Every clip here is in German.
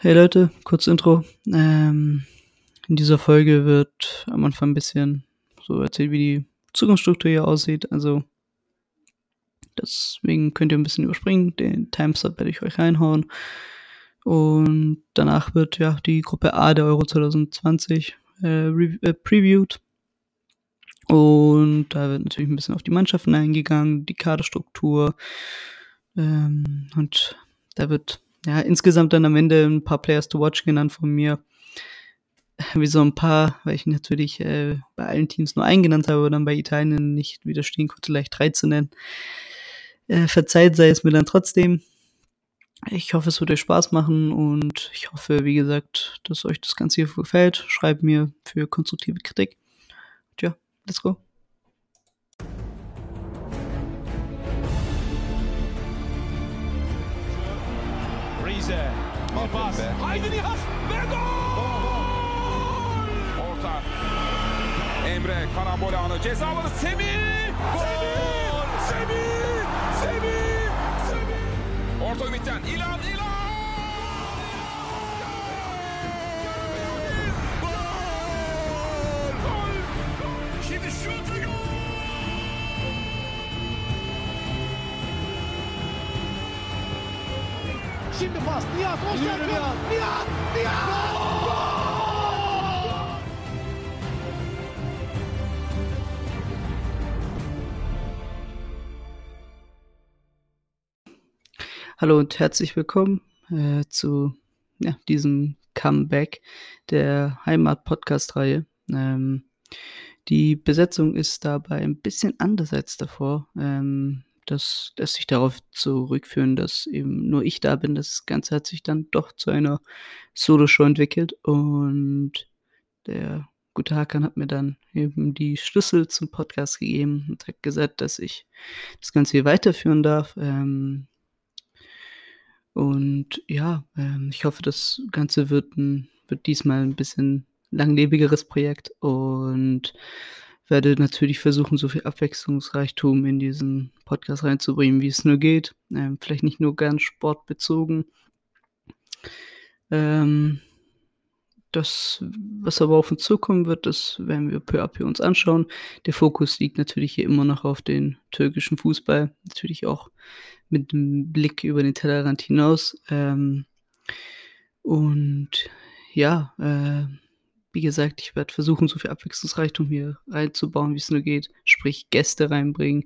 Hey Leute, kurz Intro. Ähm, in dieser Folge wird am Anfang ein bisschen so erzählt, wie die Zugangsstruktur hier aussieht. Also deswegen könnt ihr ein bisschen überspringen. Den Timestamp werde ich euch reinhauen. Und danach wird ja die Gruppe A der Euro 2020 äh, äh, previewed. Und da wird natürlich ein bisschen auf die Mannschaften eingegangen, die Kaderstruktur. Ähm, und da wird ja insgesamt dann am Ende ein paar Players to watch genannt von mir. Wie so ein paar, weil ich natürlich äh, bei allen Teams nur einen genannt habe, aber dann bei Italien nicht widerstehen konnte, leicht drei zu nennen. Äh, verzeiht sei es mir dann trotzdem. Ich hoffe, es wird euch Spaß machen und ich hoffe, wie gesagt, dass euch das Ganze hier gefällt. Schreibt mir für konstruktive Kritik. Tja, let's go. Pas. Haydi Nihat. Ve gol! Orta. Emre karambol anı ceza alanı Semih. Gol! Semih! Semih! Semih! Orta ümitten İlan İlan. Gol! Gol! Şimdi şut Şimdi pas. Nihat Özerkan. Nihat. Nihat. Nihat. Hallo und herzlich willkommen äh, zu ja, diesem Comeback der Heimat-Podcast-Reihe. Ähm, die Besetzung ist dabei ein bisschen anders als davor. Ähm, das lässt sich darauf zurückführen, dass eben nur ich da bin. Das Ganze hat sich dann doch zu einer Solo-Show entwickelt und der gute Hakan hat mir dann eben die Schlüssel zum Podcast gegeben und hat gesagt, dass ich das Ganze hier weiterführen darf. Ähm, und ja, ähm, ich hoffe, das Ganze wird, ein, wird diesmal ein bisschen langlebigeres Projekt und werde natürlich versuchen, so viel Abwechslungsreichtum in diesen Podcast reinzubringen, wie es nur geht. Ähm, vielleicht nicht nur ganz sportbezogen. Ähm, das, was aber auf uns zukommen wird, das werden wir peu à peu uns anschauen. Der Fokus liegt natürlich hier immer noch auf den türkischen Fußball, natürlich auch mit dem Blick über den Tellerrand hinaus. Ähm, und ja, äh, wie gesagt, ich werde versuchen, so viel Abwechslungsreichtum hier reinzubauen, wie es nur geht. Sprich, Gäste reinbringen,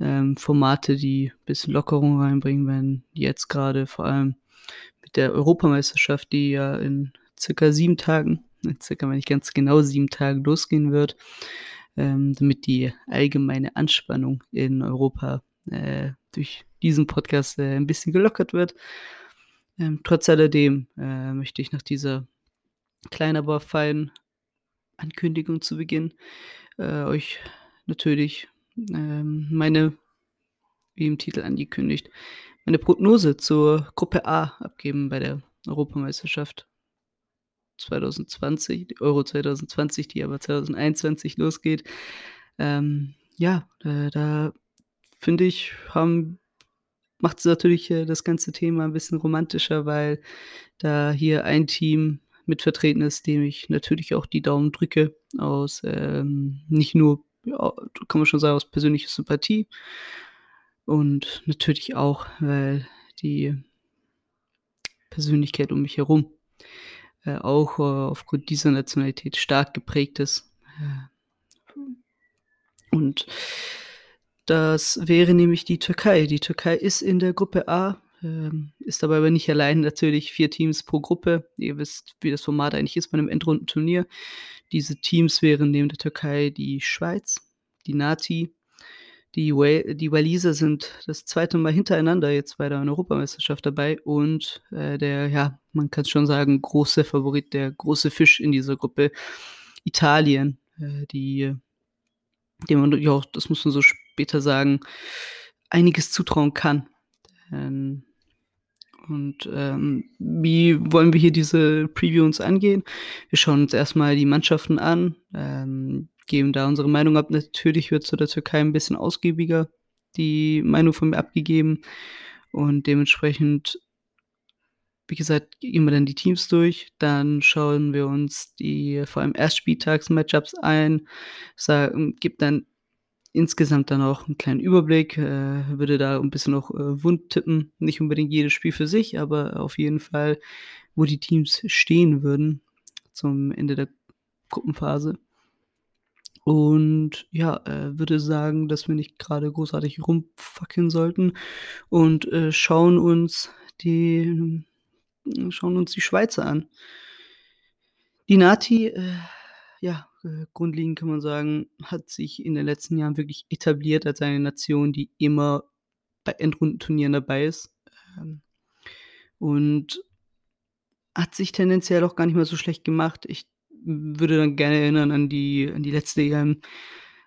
ähm, Formate, die ein bisschen Lockerung reinbringen, wenn jetzt gerade vor allem mit der Europameisterschaft, die ja in circa sieben Tagen, circa, wenn nicht ganz genau sieben Tagen losgehen wird, ähm, damit die allgemeine Anspannung in Europa äh, durch diesen Podcast äh, ein bisschen gelockert wird. Ähm, trotz alledem äh, möchte ich nach dieser kleinen, aber feinen Ankündigung zu Beginn äh, euch natürlich ähm, meine, wie im Titel angekündigt, meine Prognose zur Gruppe A abgeben bei der Europameisterschaft 2020, die Euro 2020, die aber 2021 losgeht. Ähm, ja, äh, da finde ich, haben, macht es natürlich äh, das ganze Thema ein bisschen romantischer, weil da hier ein Team mit vertreten ist, dem ich natürlich auch die Daumen drücke, aus ähm, nicht nur, ja, kann man schon sagen, aus persönlicher Sympathie und natürlich auch, weil die Persönlichkeit um mich herum äh, auch äh, aufgrund dieser Nationalität stark geprägt ist. Äh, und das wäre nämlich die Türkei. Die Türkei ist in der Gruppe A, ähm, ist dabei aber nicht allein. Natürlich vier Teams pro Gruppe. Ihr wisst, wie das Format eigentlich ist bei einem Endrundenturnier. Diese Teams wären neben der Türkei die Schweiz, die Nati, die, Wal die Waliser sind das zweite Mal hintereinander jetzt bei der Europameisterschaft dabei und äh, der, ja, man kann schon sagen, große Favorit, der große Fisch in dieser Gruppe, Italien, äh, die, dem man, ja, das muss man so später sagen, einiges zutrauen kann. Ähm, und ähm, wie wollen wir hier diese Preview uns angehen? Wir schauen uns erstmal die Mannschaften an, ähm, geben da unsere Meinung ab. Natürlich wird zu der Türkei ein bisschen ausgiebiger die Meinung von mir abgegeben und dementsprechend wie gesagt, gehen wir dann die Teams durch, dann schauen wir uns die vor allem Erstspieltags-Matchups ein, sagen gebe dann insgesamt dann auch 'n kleinen Überblick, äh, würde da 'n bisschen auch, äh, wund tippen. Nicht unbedingt jedes Spiel für sich, aber auf jeden Fall, wo die Teams stehen würden zum Ende der Gruppenphase. Und ja, äh, würde sagen, dass wir nicht grade großartig rumfackeln sollten und, äh, schauen uns die schauen uns die Schweizer an. Die Nati, äh, ja, äh, grundlegend kann man sagen, hat sich in den letzten Jahren wirklich etabliert als eine Nation, die immer bei Endrundenturnieren dabei ist, ähm, und hat sich tendenziell auch gar nicht mal so schlecht gemacht. Ich würde dann gerne erinnern an die an die letzte EM,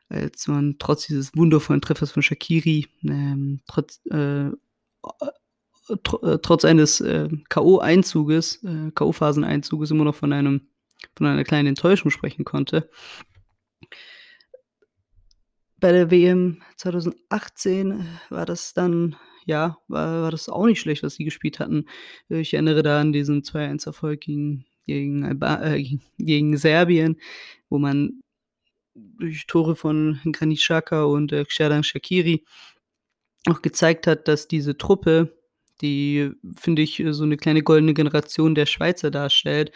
als man trotz dieses wundervollen Treffers von Shaqiri, ähm, trotz äh, tr äh, trotz eines, äh, K.O.-Einzuges äh, K.O.-Phaseneinzuges immer noch von einem von einer kleinen Enttäuschung sprechen konnte. Bei der WM 2018 war das dann ja, war war das auch nicht schlecht, was sie gespielt hatten. Ich erinnere da an diesen 2:1 Erfolg gegen gegen äh, gegen Serbien, wo man durch Tore von Granit und, äh, Xherdan Shaqiri auch gezeigt hat, dass diese Truppe, die, finde ich, so 'ne kleine goldene Generation der Schweizer darstellt,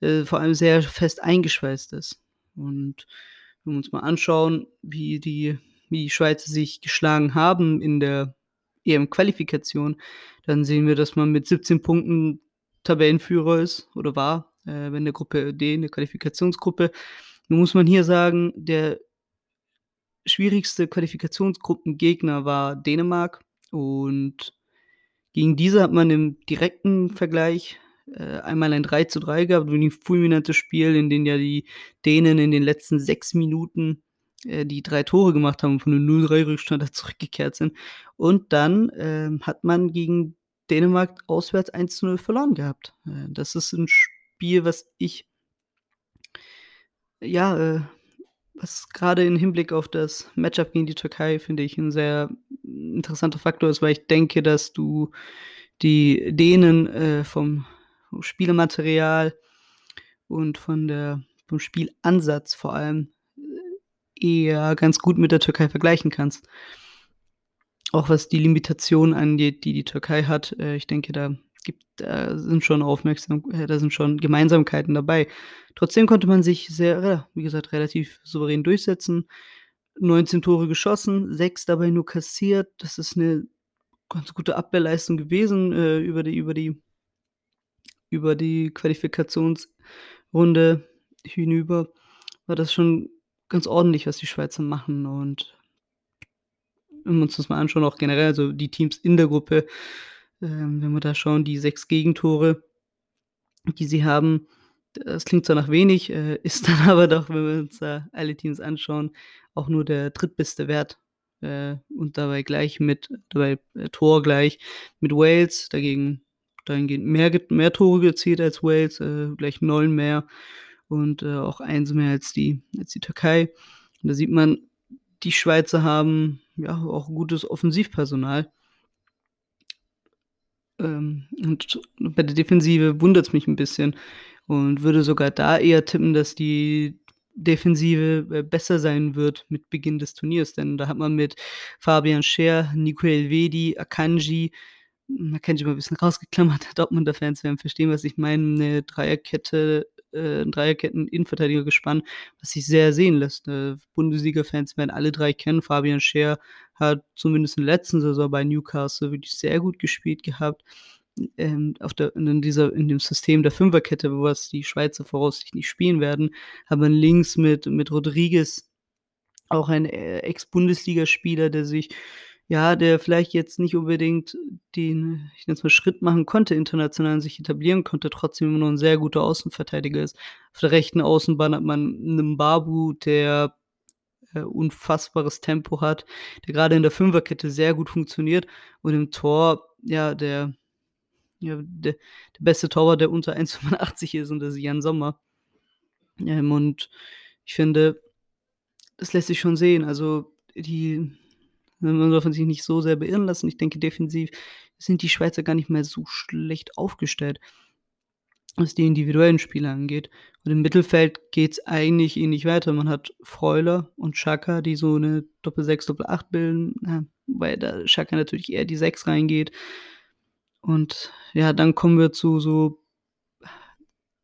äh, vor allem sehr fest eingeschweißt ist. Und wenn wir uns mal anschauen, wie die wie die Schweizer sich geschlagen haben in der EM-Qualifikation, dann sehen wir, dass man mit 17 Punkten Tabellenführer ist oder war, äh, in der Gruppe D, in der Qualifikationsgruppe. Nun muss man hier sagen, der schwierigste Qualifikationsgruppengegner war Dänemark und gegen diese hat man im direkten Vergleich, äh, einmal ein 3:3 gehabt, wirklich 'n fulminantes Spiel, in dem ja die Dänen in den letzten 6 Minuten, äh, die 3 Tore gemacht haben und von 'nem 0:3 Rückstand da zurückgekehrt sind. Und dann, ähm, hat man gegen Dänemark auswärts 1:0 verloren gehabt. Äh, das ist 'n Spiel, was ich ja, äh, was grade im Hinblick auf das Matchup gegen die Türkei, finde ich, 'n sehr interessanter Faktor ist, weil ich denke, dass du die Dänen, äh, vom Spielematerial und von der vom Spielansatz vor allem, äh, eher ganz gut mit der Türkei vergleichen kannst. Auch was die Limitation angeht, die die Türkei hat. Äh, ich denke, da gibt da sind schon aufmerksam äh, da sind schon Gemeinsamkeiten dabei. Trotzdem konnte man sich sehr wie gesagt, relativ souverän durchsetzen. 19 Tore geschossen, 6 dabei nur kassiert. Das ist 'ne ganz gute Abwehrleistung gewesen, äh, über die über die über die Qualifikationsrunde hinüber war das schon ganz ordentlich, was die Schweizer machen. Und wenn wir uns das mal anschauen, auch generell so die Teams in der Gruppe, ähm, wenn wir da schauen, die 6 Gegentore, die sie haben, das klingt zwar nach wenig, äh, ist dann aber doch, wenn wir uns da alle Teams anschauen, auch nur der drittbeste Wert, äh, und dabei gleich mit dabei, äh, torgleich mit Wales, dagegen dahingehend mehr mehr Tore erzielt als Wales, äh, gleich 9 mehr und, äh, auch 1 mehr als die als die Türkei. Und da sieht man, die Schweizer haben, ja, auch gutes Offensivpersonal. Ähm, und bei der Defensive wundert's mich 'n bisschen und würde sogar da eher tippen, dass die Defensive, äh, besser sein wird mit Beginn des Turniers, denn da hat man mit Fabian Schär, Nico Elvedi, Akanji hm, Akanji mal 'n bisschen rausgeklammert. Dortmunder Fans werden verstehen, was ich meine. 'Ne Dreierkette äh, 'n Dreierketten-Innenverteidigergespann, was sich sehr sehen lässt. Äh, Bundesliga-Fans werden alle 3 kennen. Fabian Schär hat zumindest in der letzten Saison bei Newcastle wirklich sehr gut gespielt gehabt. Ähm, auf der in dieser in dem System der Fünferkette, wo was die Schweizer voraussichtlich nicht spielen werden, hat man links mit mit Rodriguez auch ein, äh, Ex-Bundesligaspieler, der sich ja, der vielleicht jetzt nicht unbedingt den, ich nenne es mal, Schritt machen konnte international sich etablieren konnte, trotzdem immer noch 'n sehr guter Außenverteidiger ist. Auf der rechten Außenbahn hat man 'nen Mbabu, der, äh, unfassbares Tempo hat, der grade in der Fünferkette sehr gut funktioniert und im Tor, ja, der ja, der der beste Torwart, der unter 1,85 ist und das ist Jan Sommer. Ähm, und ich finde, das lässt sich schon sehen. Also, die Man darf sich nicht so sehr beirren lassen. Ich denke, defensiv sind die Schweizer gar nicht mehr so schlecht aufgestellt, was die individuellen Spieler angeht. Und im Mittelfeld geht's eigentlich ähnlich weiter. Man hat Freuler und Xhaka, die so 'ne Doppel-6, Doppel-8 bilden, ja, wobei da Xhaka natürlich eher die 6 reingeht. Und ja, dann kommen wir zu so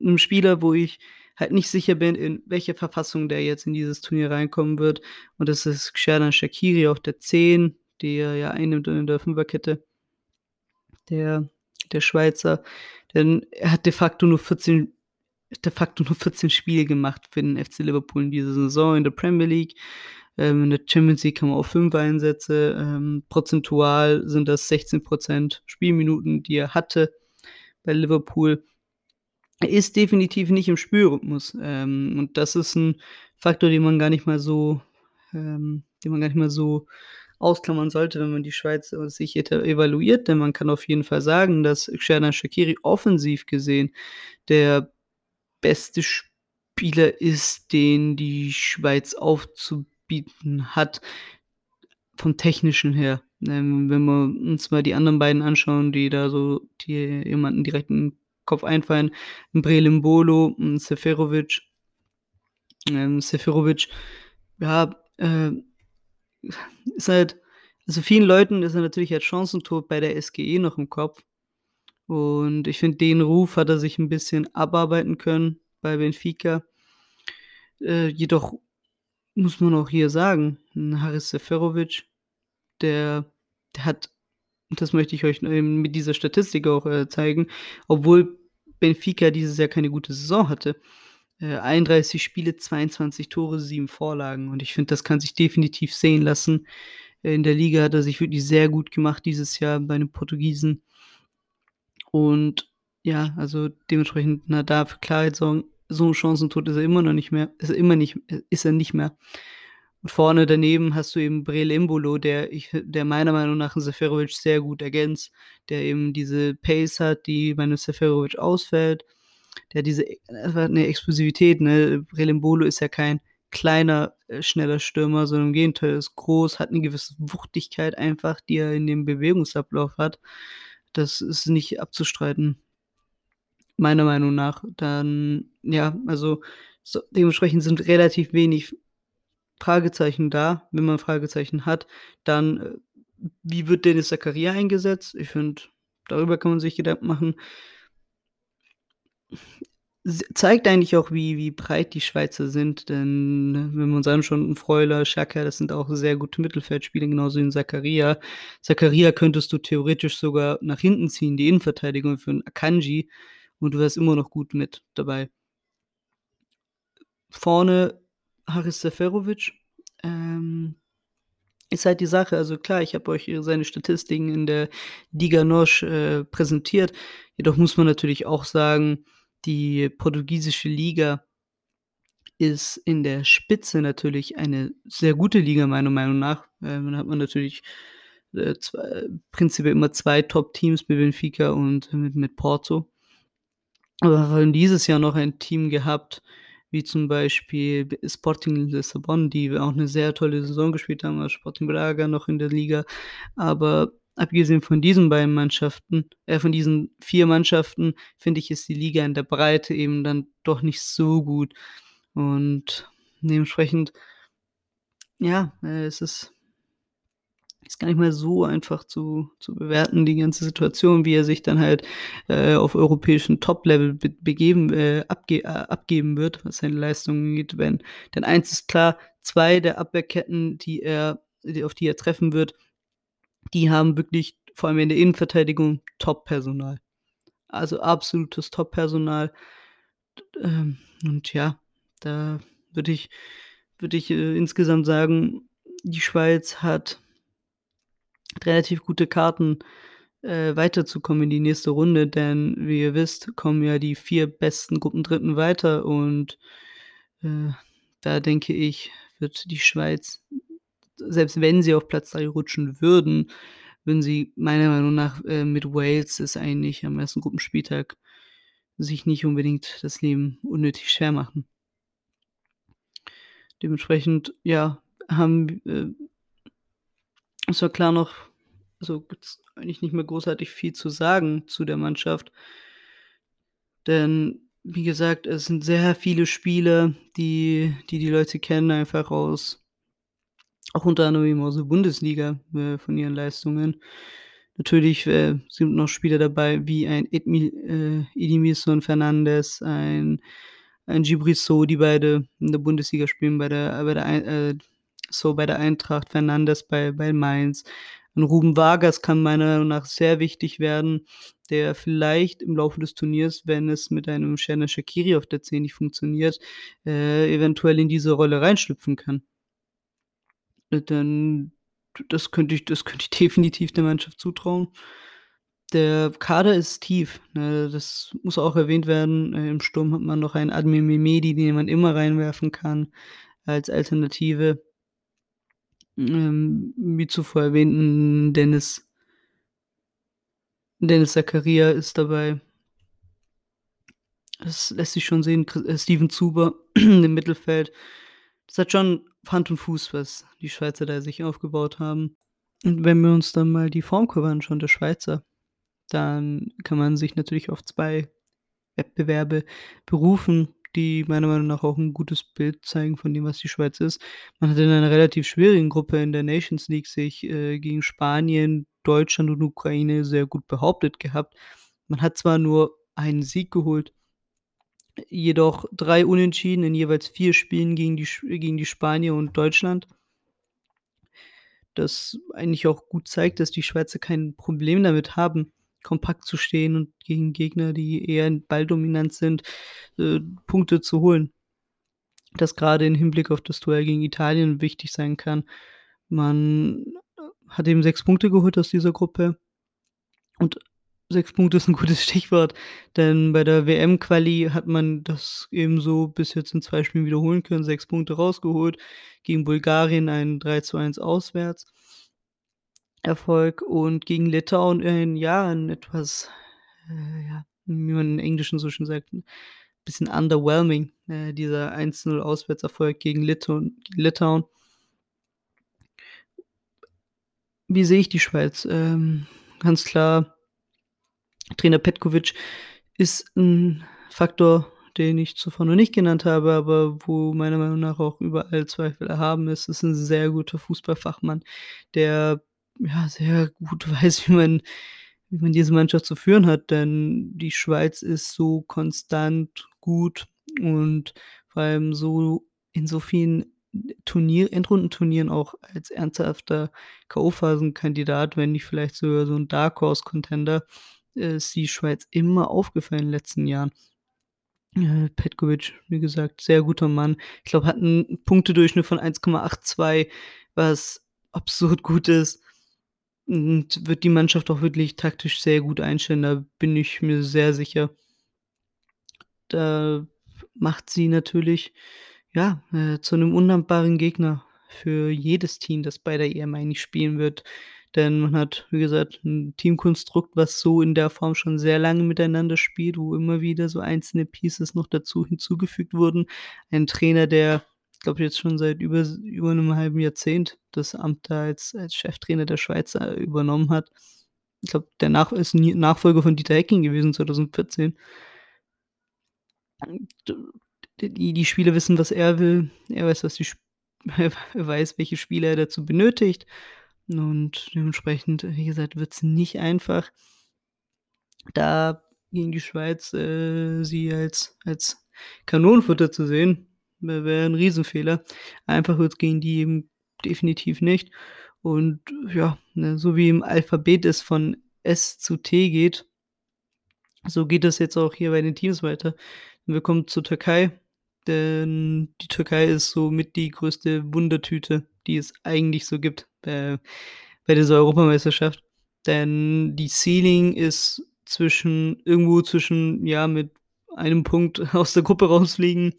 'nem Spieler, wo ich halt nicht sicher bin, in welcher Verfassung der jetzt in dieses Turnier reinkommen wird. Und das ist Xherdan Shaqiri auf der 10, die er ja einnimmt in der Fünferkette. Der der Schweizer, denn er hat de facto nur 14 de facto nur 14 Spiele gemacht für den FC Liverpool in dieser Saison in der Premier League. Ähm, in der Champions League kam er auf 5 Einsätze. Ähm, prozentual sind das 16% Spielminuten, die er hatte bei Liverpool. Ist definitiv nicht im Spielrhythmus. Ähm, und das ist 'n Faktor, den man gar nicht mal so ähm, den man gar nicht mal so ausklammern sollte, wenn man die Schweiz äh, sich evaluiert. Denn man kann auf jeden Fall sagen, dass Xherdan Shaqiri offensiv gesehen der beste Spieler ist, den die Schweiz aufzubieten hat, vom Technischen her. Ähm, wenn wir uns mal die anderen beiden anschauen, die da so die jemanden direkt in 'n Kopf einfallen, 'n Breel Embolo, 'n Seferovic. Ähm, Seferovic, ja, äh, ist halt also vielen Leuten ist er natürlich als Chancentod bei der SGE noch im Kopf. Und ich finde, den Ruf hat er sich 'n bisschen abarbeiten können bei Benfica. Äh, jedoch muss man auch hier sagen, Haris Seferovic, der der hat das möchte ich euch eben mit dieser Statistik auch, äh, zeigen, obwohl Benfica dieses Jahr keine gute Saison hatte, äh, 31 Spiele, 22 Tore, 7 Vorlagen. Und ich finde, das kann sich definitiv sehen lassen. In der Liga hat er sich wirklich sehr gut gemacht dieses Jahr bei den Portugiesen. Und ja, also dementsprechend, na, da für Klarheit sorgen. So 'n Chancentod ist er immer noch nicht mehr ist er immer nicht ist er nicht mehr. Und vorne daneben hast du eben Breel Embolo, der ich der meiner Meinung nach 'n Seferovic sehr gut ergänzt, der eben diese Pace hat, die bei 'nem Seferovic ausfällt. Der diese e einfach 'ne Explosivität, ne? Breel Embolo ist ja kein kleiner, äh, schneller Stürmer, sondern im Gegenteil, ist groß, hat 'ne gewisse Wuchtigkeit einfach, die er in dem Bewegungsablauf hat. Das ist nicht abzustreiten. Meiner Meinung nach. Dann ja, also so dementsprechend sind relativ wenig Fragezeichen da. Wenn man Fragezeichen hat, dann, äh, wie wird Denis Zakaria eingesetzt? Ich finde, darüber kann man sich Gedanken machen. Zeigt eigentlich auch, wie wie breit die Schweizer sind, denn wenn wir uns anschauen, 'n Freuler, Xhaka, das sind auch sehr gute Mittelfeldspieler, genauso wie 'n Zakaria. Zakaria könntest du theoretisch sogar nach hinten ziehen, die Innenverteidigung für 'n Akanji, und du wärst immer noch gut mit dabei. Vorne Haris Seferovic, ähm, ist halt die Sache. Also klar, ich habe euch seine Statistiken in der Liga NOS, äh, präsentiert. Jedoch muss man natürlich auch sagen, die portugiesische Liga ist in der Spitze natürlich eine sehr gute Liga, meiner Meinung nach. Ähm, dann hat man natürlich, äh, zwei prinzipiell immer 2 Top-Teams mit Benfica und mit mit Porto. Aber wir haben dieses Jahr noch ein Team gehabt, wie zum Beispiel Sporting Lissabon, die auch 'ne sehr tolle Saison gespielt haben, als Sporting Braga noch in der Liga. Aber abgesehen von diesen beiden Mannschaften äh, von diesen 4 Mannschaften, finde ich, ist die Liga in der Breite eben dann doch nicht so gut. Und dementsprechend ja, äh, es ist ist gar nicht mehr so einfach zu zu bewerten, die ganze Situation, wie er sich dann halt, äh, auf europäischen Top-Level be begeben äh, abge äh, abgeben wird, was seine Leistungen angeht, wenn denn eins ist klar, 2 der Abwehrketten, die er die auf die er treffen wird, die haben wirklich vor allem in der Innenverteidigung Top-Personal. Also absolutes Top-Personal. Ähm, und ja, da würde ich würde ich, äh, insgesamt sagen, die Schweiz hat relativ gute Karten, äh, weiterzukommen in die nächste Runde, denn wie ihr wisst, kommen ja die 4 besten Gruppendritten weiter und, äh, da denke ich, wird die Schweiz, selbst wenn sie auf Platz 3 rutschen würden, würden sie meiner Meinung nach, äh, mit Wales es eigentlich am 1. Gruppenspieltag sich nicht unbedingt das Leben unnötig schwer machen. Dementsprechend, ja, haben, äh Ist ja klar noch also, gibt's eigentlich nicht mehr großartig viel zu sagen zu der Mannschaft. Denn wie gesagt, es sind sehr viele Spieler, die die die Leute kennen, einfach aus auch unter anderem aus der Bundesliga, äh, von ihren Leistungen. Natürlich, äh, sind noch Spieler dabei wie ein Edmil äh, Fernandes, ein ein Djibril Sow, die beide in der Bundesliga spielen, bei der bei der äh, Sow bei der Eintracht, Fernandes bei bei Mainz. 'N Ruben Vargas kann meiner Meinung nach sehr wichtig werden, der vielleicht im Laufe des Turniers, wenn es mit einem Xherdan Shaqiri auf der 10 nicht funktioniert, äh, eventuell in diese Rolle reinschlüpfen kann. Äh, dann das könnte ich das könnte ich definitiv der Mannschaft zutrauen. Der Kader ist tief, ne? Das muss auch erwähnt werden. Äh, im Sturm hat man noch einen Admir Mehmedi, den man immer reinwerfen kann als Alternative. Ähm, wie zuvor erwähnt, 'n Dennis Dennis Zakaria ist dabei. Das lässt sich schon sehen. Äh, Steven Zuber im Mittelfeld. Das hat schon Hand und Fuß, was die Schweizer da sich aufgebaut haben. Und wenn wir uns dann mal die Formkurve anschauen der Schweizer, dann kann man sich natürlich auf 2 Wettbewerbe berufen, die meiner Meinung nach auch 'n gutes Bild zeigen von dem, was die Schweiz ist. Man hat in einer relativ schwierigen Gruppe in der Nations League sich, äh, gegen Spanien, Deutschland und Ukraine sehr gut behauptet gehabt. Man hat zwar nur einen Sieg geholt, jedoch 3 Unentschieden in jeweils 4 Spielen gegen die gegen die Spanier und Deutschland. Das eigentlich auch gut zeigt, dass die Schweizer kein Problem damit haben, kompakt zu stehen und gegen Gegner, die eher balldominant sind, äh, Punkte zu holen. Das grade im Hinblick auf das Duell gegen Italien wichtig sein kann. Man hat eben 6 Punkte geholt aus dieser Gruppe. Und 6 Punkte ist 'n gutes Stichwort, denn bei der WM-Quali hat man das eben so bis jetzt in 2 Spielen wiederholen können, 6 Punkte rausgeholt, gegen Bulgarien ein 3:1 Auswärts Erfolg und gegen Litauen ein ja, 'n etwas, äh, ja, wie man im Englischen so schön sagt, 'n bisschen underwhelming, äh, dieser 1:0 Auswärtserfolg gegen Litauen Litauen. Wie sehe ich die Schweiz? Ähm, ganz klar Trainer Petkovic ist 'n Faktor, den ich zuvor noch nicht genannt habe, aber wo meiner Meinung nach auch überall Zweifel erhaben ist. Ist 'n sehr guter Fußballfachmann, der, ja, sehr gut weiß, wie man wie man diese Mannschaft zu führen hat, denn die Schweiz ist so konstant gut und vor allem so in so vielen Turnier Endrundenturnieren auch als ernsthafter K.O.-Phasenkandidat, wenn nicht vielleicht sogar so 'n Dark Horse Contender, ist die Schweiz immer aufgefallen in den letzten Jahren. Äh, Petkovic, wie gesagt, sehr guter Mann. Ich glaube, hat 'n Punktedurchschnitt von 1,82, was absurd gut ist und wird die Mannschaft auch wirklich taktisch sehr gut einstellen, da bin ich mir sehr sicher. Da macht sie natürlich, ja, äh, zu 'nem undankbaren Gegner für jedes Team, das bei der EM eigentlich spielen wird. Denn man hat, wie gesagt, 'n Teamkonstrukt, was so in der Form schon sehr lange miteinander spielt, wo immer wieder so einzelne Pieces noch dazu hinzugefügt wurden. Ein Trainer, der, glaube, jetzt schon seit über über 'nem halben Jahrzehnt das Amt da als als Cheftrainer der Schweiz, äh, übernommen hat. Ich glaube, der Nach ist Nachfolger von Dieter Hecking gewesen 2014. Und, äh, die die Spieler wissen, was er will. Er weiß, was die er weiß, welche Spieler er dazu benötigt. Und dementsprechend, wie gesagt, wird's nicht einfach da gegen die Schweiz, äh, sie als als Kanonenfutter zu sehen, wäre 'n Riesenfehler. Einfach wird's gegen die eben definitiv nicht. Und ja, ne, so wie im Alphabet es von S zu T geht so geht es jetzt auch hier bei den Teams weiter. Wir kommen zur Türkei, denn die Türkei ist somit die größte Wundertüte, die es eigentlich so gibt, äh, bei dieser Europameisterschaft. Denn die Ceiling ist zwischen irgendwo zwischen ja, mit 1 Punkt aus der Gruppe rausfliegen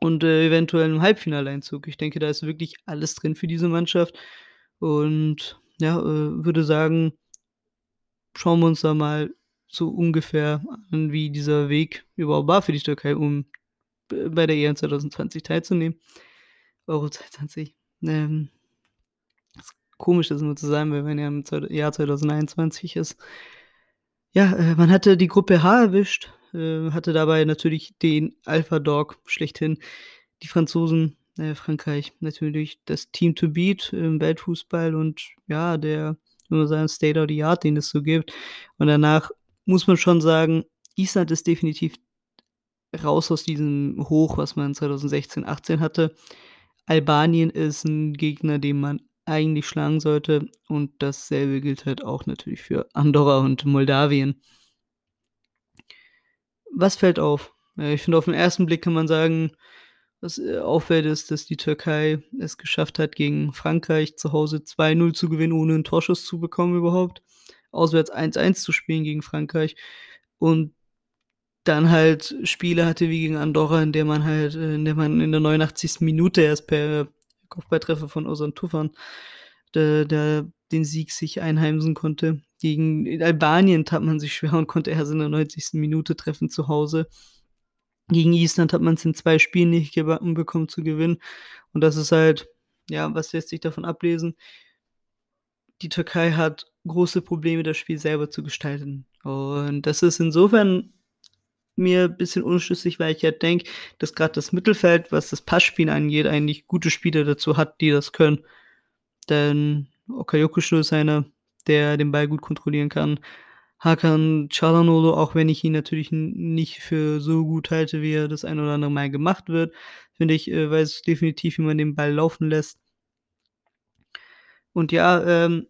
und, äh, eventuell 'n Halbfinaleinzug. Ich denke, da ist wirklich alles drin für diese Mannschaft und ja, äh, würde sagen schauen wir uns da mal so ungefähr an, wie dieser Weg überhaupt war für die Türkei, um b bei der EM 2020 teilzunehmen. Euro 2020. Ähm, es komisch, das immer zu sagen, weil man ja im Jahr 2021 ist. Ja, äh, man hatte die Gruppe H erwischt, äh, hatte dabei natürlich den Alpha Dog schlechthin. Die Franzosen, äh, Frankreich natürlich das Team to beat im Weltfußball und ja, der, würde man sagen, State of the Art, den es so gibt. Und danach muss man schon sagen, Island ist definitiv raus aus diesem Hoch, was man 2016, 18 hatte. Albanien ist 'n Gegner, den man eigentlich schlagen sollte und dasselbe gilt halt auch natürlich für Andorra und Moldawien. Was fällt auf? Ich finde, auf 'n ersten Blick kann man sagen, was, äh, auffällt, ist, dass die Türkei es geschafft hat, gegen Frankreich zu Hause 2:0 zu gewinnen, ohne 'n Torschuss zu bekommen überhaupt. Auswärts 1:1 zu spielen gegen Frankreich und dann halt Spiele hatte wie gegen Andorra, in der man halt äh, in der man in der 89. Minute erst per Kopfballtreffer von Ozan Tufan da da den Sieg sich einheimsen konnte. Gegen Albanien tat man sich schwer und konnte erst in der 90. Minute treffen zu Hause. Gegen Island hat man's in 2 Spielen nicht gebacken bekommen zu gewinnen. Und das ist halt ja, was lässt sich davon ablesen? Die Türkei hat große Probleme, das Spiel selber zu gestalten. Und das ist insofern mir bisschen unschlüssig, weil ich halt denke, dass grad das Mittelfeld, was das Passspiel angeht, eigentlich gute Spieler dazu hat, die das können. Denn Bakayoko ist einer, der den Ball gut kontrollieren kann. Hakan Çalhanoğlu, auch wenn ich ihn natürlich nicht für so gut halte, wie er das ein oder andere Mal gemacht wird, finde ich, äh, weiß definitiv, wie man den Ball laufen lässt. Und ja, ähm,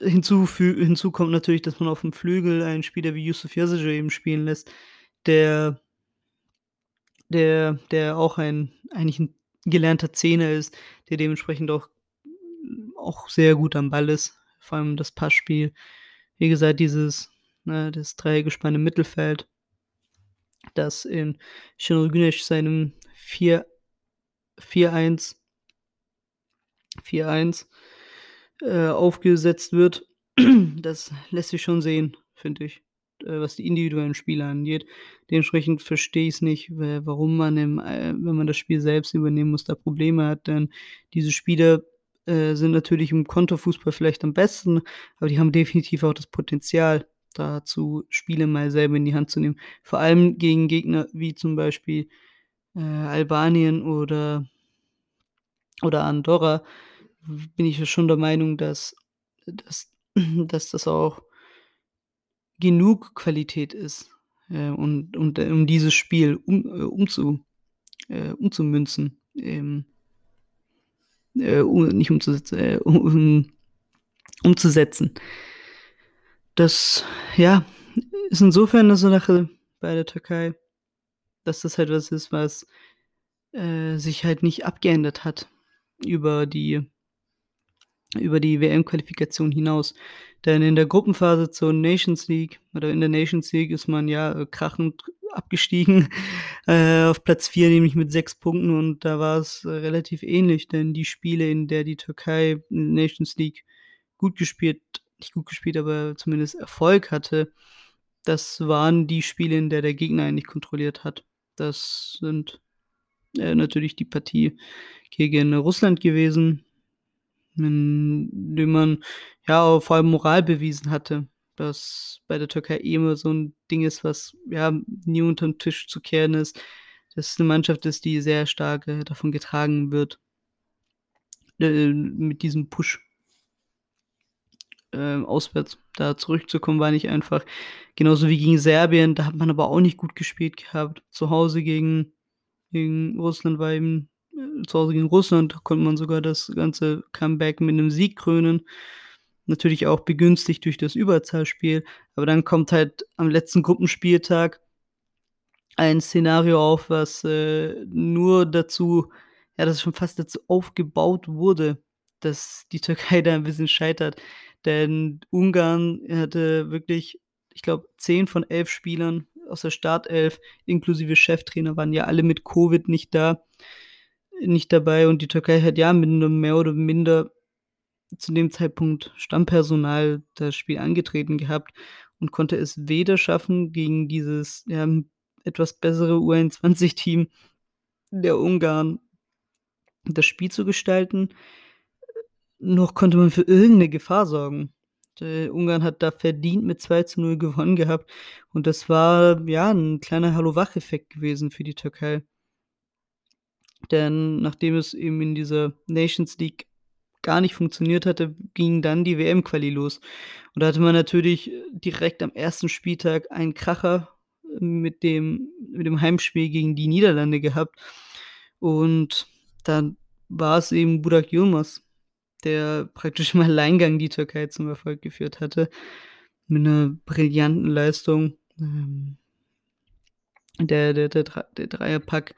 hinzufü hinzu kommt natürlich, dass man auf'm Flügel einen Spieler wie Yusuf Yazıcı eben spielen lässt, der der der auch ein eigentlich 'n gelernter Zehner ist, der dementsprechend auch auch sehr gut am Ball ist, vor allem das Passspiel. Wie gesagt, dieses ne, das Dreiergespann im Mittelfeld, das in Şenol Güneş seinem 4 4-1 4-1, äh, aufgesetzt wird, das lässt sich schon sehen, finde ich, äh, was die individuellen Spieler angeht. Dementsprechend verstehe ich's nicht, w warum man im äh, wenn man das Spiel selbst übernehmen muss, da Probleme hat, denn diese Spieler, äh, sind natürlich im Konterfußball vielleicht am besten, aber die haben definitiv auch das Potenzial dazu, Spiele mal selber in die Hand zu nehmen. Vor allem gegen Gegner wie zum Beispiel, äh, Albanien oder oder Andorra bin ich schon der Meinung, dass dass dass das auch genug Qualität ist, äh, und und um dieses Spiel um äh, umzu äh, umzumünzen, ähm äh, nicht umzusetzen, äh, um umzusetzen. Das, ja, ist insofern 'ne Sache bei der Türkei, dass das halt was ist, was, äh, sich halt nicht abgeändert hat über die über die WM-Qualifikation hinaus. Denn in der Gruppenphase zur Nations League oder in der Nations League ist man ja, äh, krachend abgestiegen, äh, auf Platz 4, nämlich mit 6 Punkten und da war's, äh, relativ ähnlich, denn die Spiele, in der die Türkei Nations League gut gespielt nicht gut gespielt, aber zumindest Erfolg hatte, das waren die Spiele, in der der Gegner eigentlich kontrolliert hat. Das sind, äh, natürlich die Partie gegen Russland gewesen, in dem man, ja, vor allem Moral bewiesen hatte, das bei der Türkei eh immer so 'n Ding ist, was, ja, nie unterm Tisch zu kehren ist. Das ist 'ne Mannschaft ist, die sehr stark, äh, davon getragen wird äh, mit diesem Push ähm, auswärts da zurückzukommen, war nicht einfach. Genauso wie gegen Serbien, da hat man aber auch nicht gut gespielt gehabt. Zu Hause gegen gegen Russland war eben äh, zu Hause gegen Russland konnte man sogar das ganze Comeback mit 'nem Sieg krönen. Natürlich auch begünstigt durch das Überzahlspiel, aber dann kommt halt am letzten Gruppenspieltag ein Szenario auf, was, äh, nur dazu ja, das schon fast dazu aufgebaut wurde, dass die Türkei da 'n bisschen scheitert. Denn Ungarn hatte wirklich, ich glaube, 10 von 11 Spielern aus der Startelf inklusive Cheftrainer waren ja alle mit Covid nicht da nicht dabei und die Türkei hat ja mit 'nem mehr oder minder zu dem Zeitpunkt Stammpersonal das Spiel angetreten gehabt und konnte es weder schaffen, gegen dieses, ja, etwas bessere U21-Team der Ungarn das Spiel zu gestalten, noch konnte man für irgendeine Gefahr sorgen. Äh, Ungarn hat da verdient mit 2:0 gewonnen gehabt und das war, ja, ein kleiner Hallo-Wach-Effekt gewesen für die Türkei. Denn nachdem es eben in dieser Nations League gar nicht funktioniert hatte, ging dann die WM-Quali los. Und da hatte man natürlich direkt am ersten Spieltag einen Kracher mit dem mit dem Heimspiel gegen die Niederlande gehabt. Und dann war es eben Burak Yilmaz, der praktisch im Alleingang die Türkei zum Erfolg geführt hatte, mit 'ner brillanten Leistung. Ähm der der der der Dreierpack,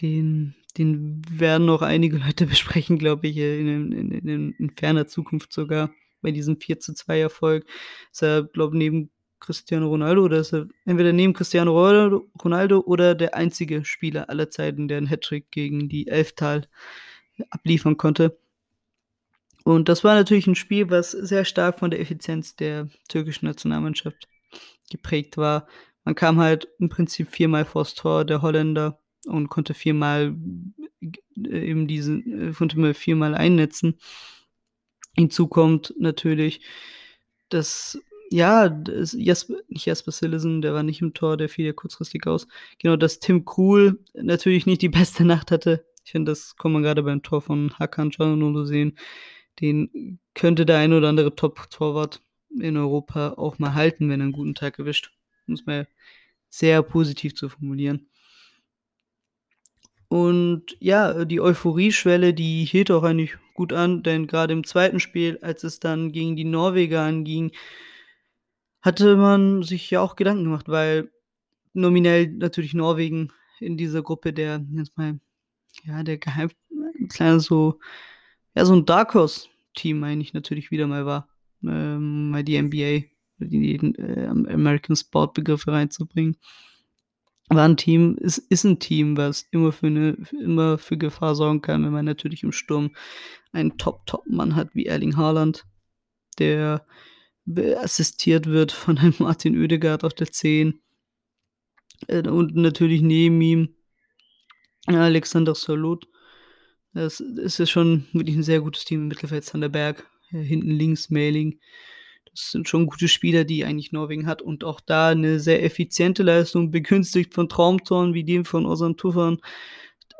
den den werden noch einige Leute besprechen, glaube ich, in in in in ferner Zukunft sogar bei diesem 4:2 Erfolg. Ist er, glaube neben Cristiano Ronaldo oder ist er entweder neben Cristiano Ronaldo oder der einzige Spieler aller Zeiten, der 'n Hattrick gegen die Elftal abliefern konnte. Und das war natürlich 'n Spiel, was sehr stark von der Effizienz der türkischen Nationalmannschaft geprägt war. Man kam halt im Prinzip viermal vors Tor der Holländer und konnte viermal g eben diesen äh, konnte mal viermal einnetzen. Hinzu kommt natürlich, dass ja, das Jasp nicht Jasper Cillessen, der war nicht im Tor, der fiel ja kurzfristig aus. Genau, dass Tim Krul natürlich nicht die beste Nacht hatte. Ich finde, das kann man grade beim Tor von Hakan Çalhanoğlu sehen. Den könnte der ein oder andere Top-Torwart in Europa auch mal halten, wenn er 'n guten Tag erwischt, um's mal sehr positiv zu formulieren. Und ja, die Euphorieschwelle, die hielt auch eigentlich gut an, denn grade im zweiten Spiel, als es dann gegen die Norweger anging hatte man sich ja auch Gedanken gemacht, weil nominell natürlich Norwegen in dieser Gruppe der jetzt mal ja, der gehypt kleiner so ja, so 'n Dark Horse Team eigentlich natürlich wieder mal war, ähm, mal die NBA, die äh, American Sport Begriffe reinzubringen. War 'n Team ist ist 'n Team, was immer für 'ne immer für Gefahr sorgen kann, wenn man natürlich im Sturm einen Top Top-Mann hat wie Erling Haaland, der assistiert wird von einem Martin Ödegaard auf der 10. Äh, und natürlich neben ihm Alexander Sørloth. Das ist ja schon wirklich 'n sehr gutes Team im Mittelfeld. Sander Berg, äh, hinten links Mähling. Sind schon gute Spieler, die eigentlich Norwegen hat und auch da 'ne sehr effiziente Leistung, begünstigt von Traumtoren wie dem von Ozan Tufan,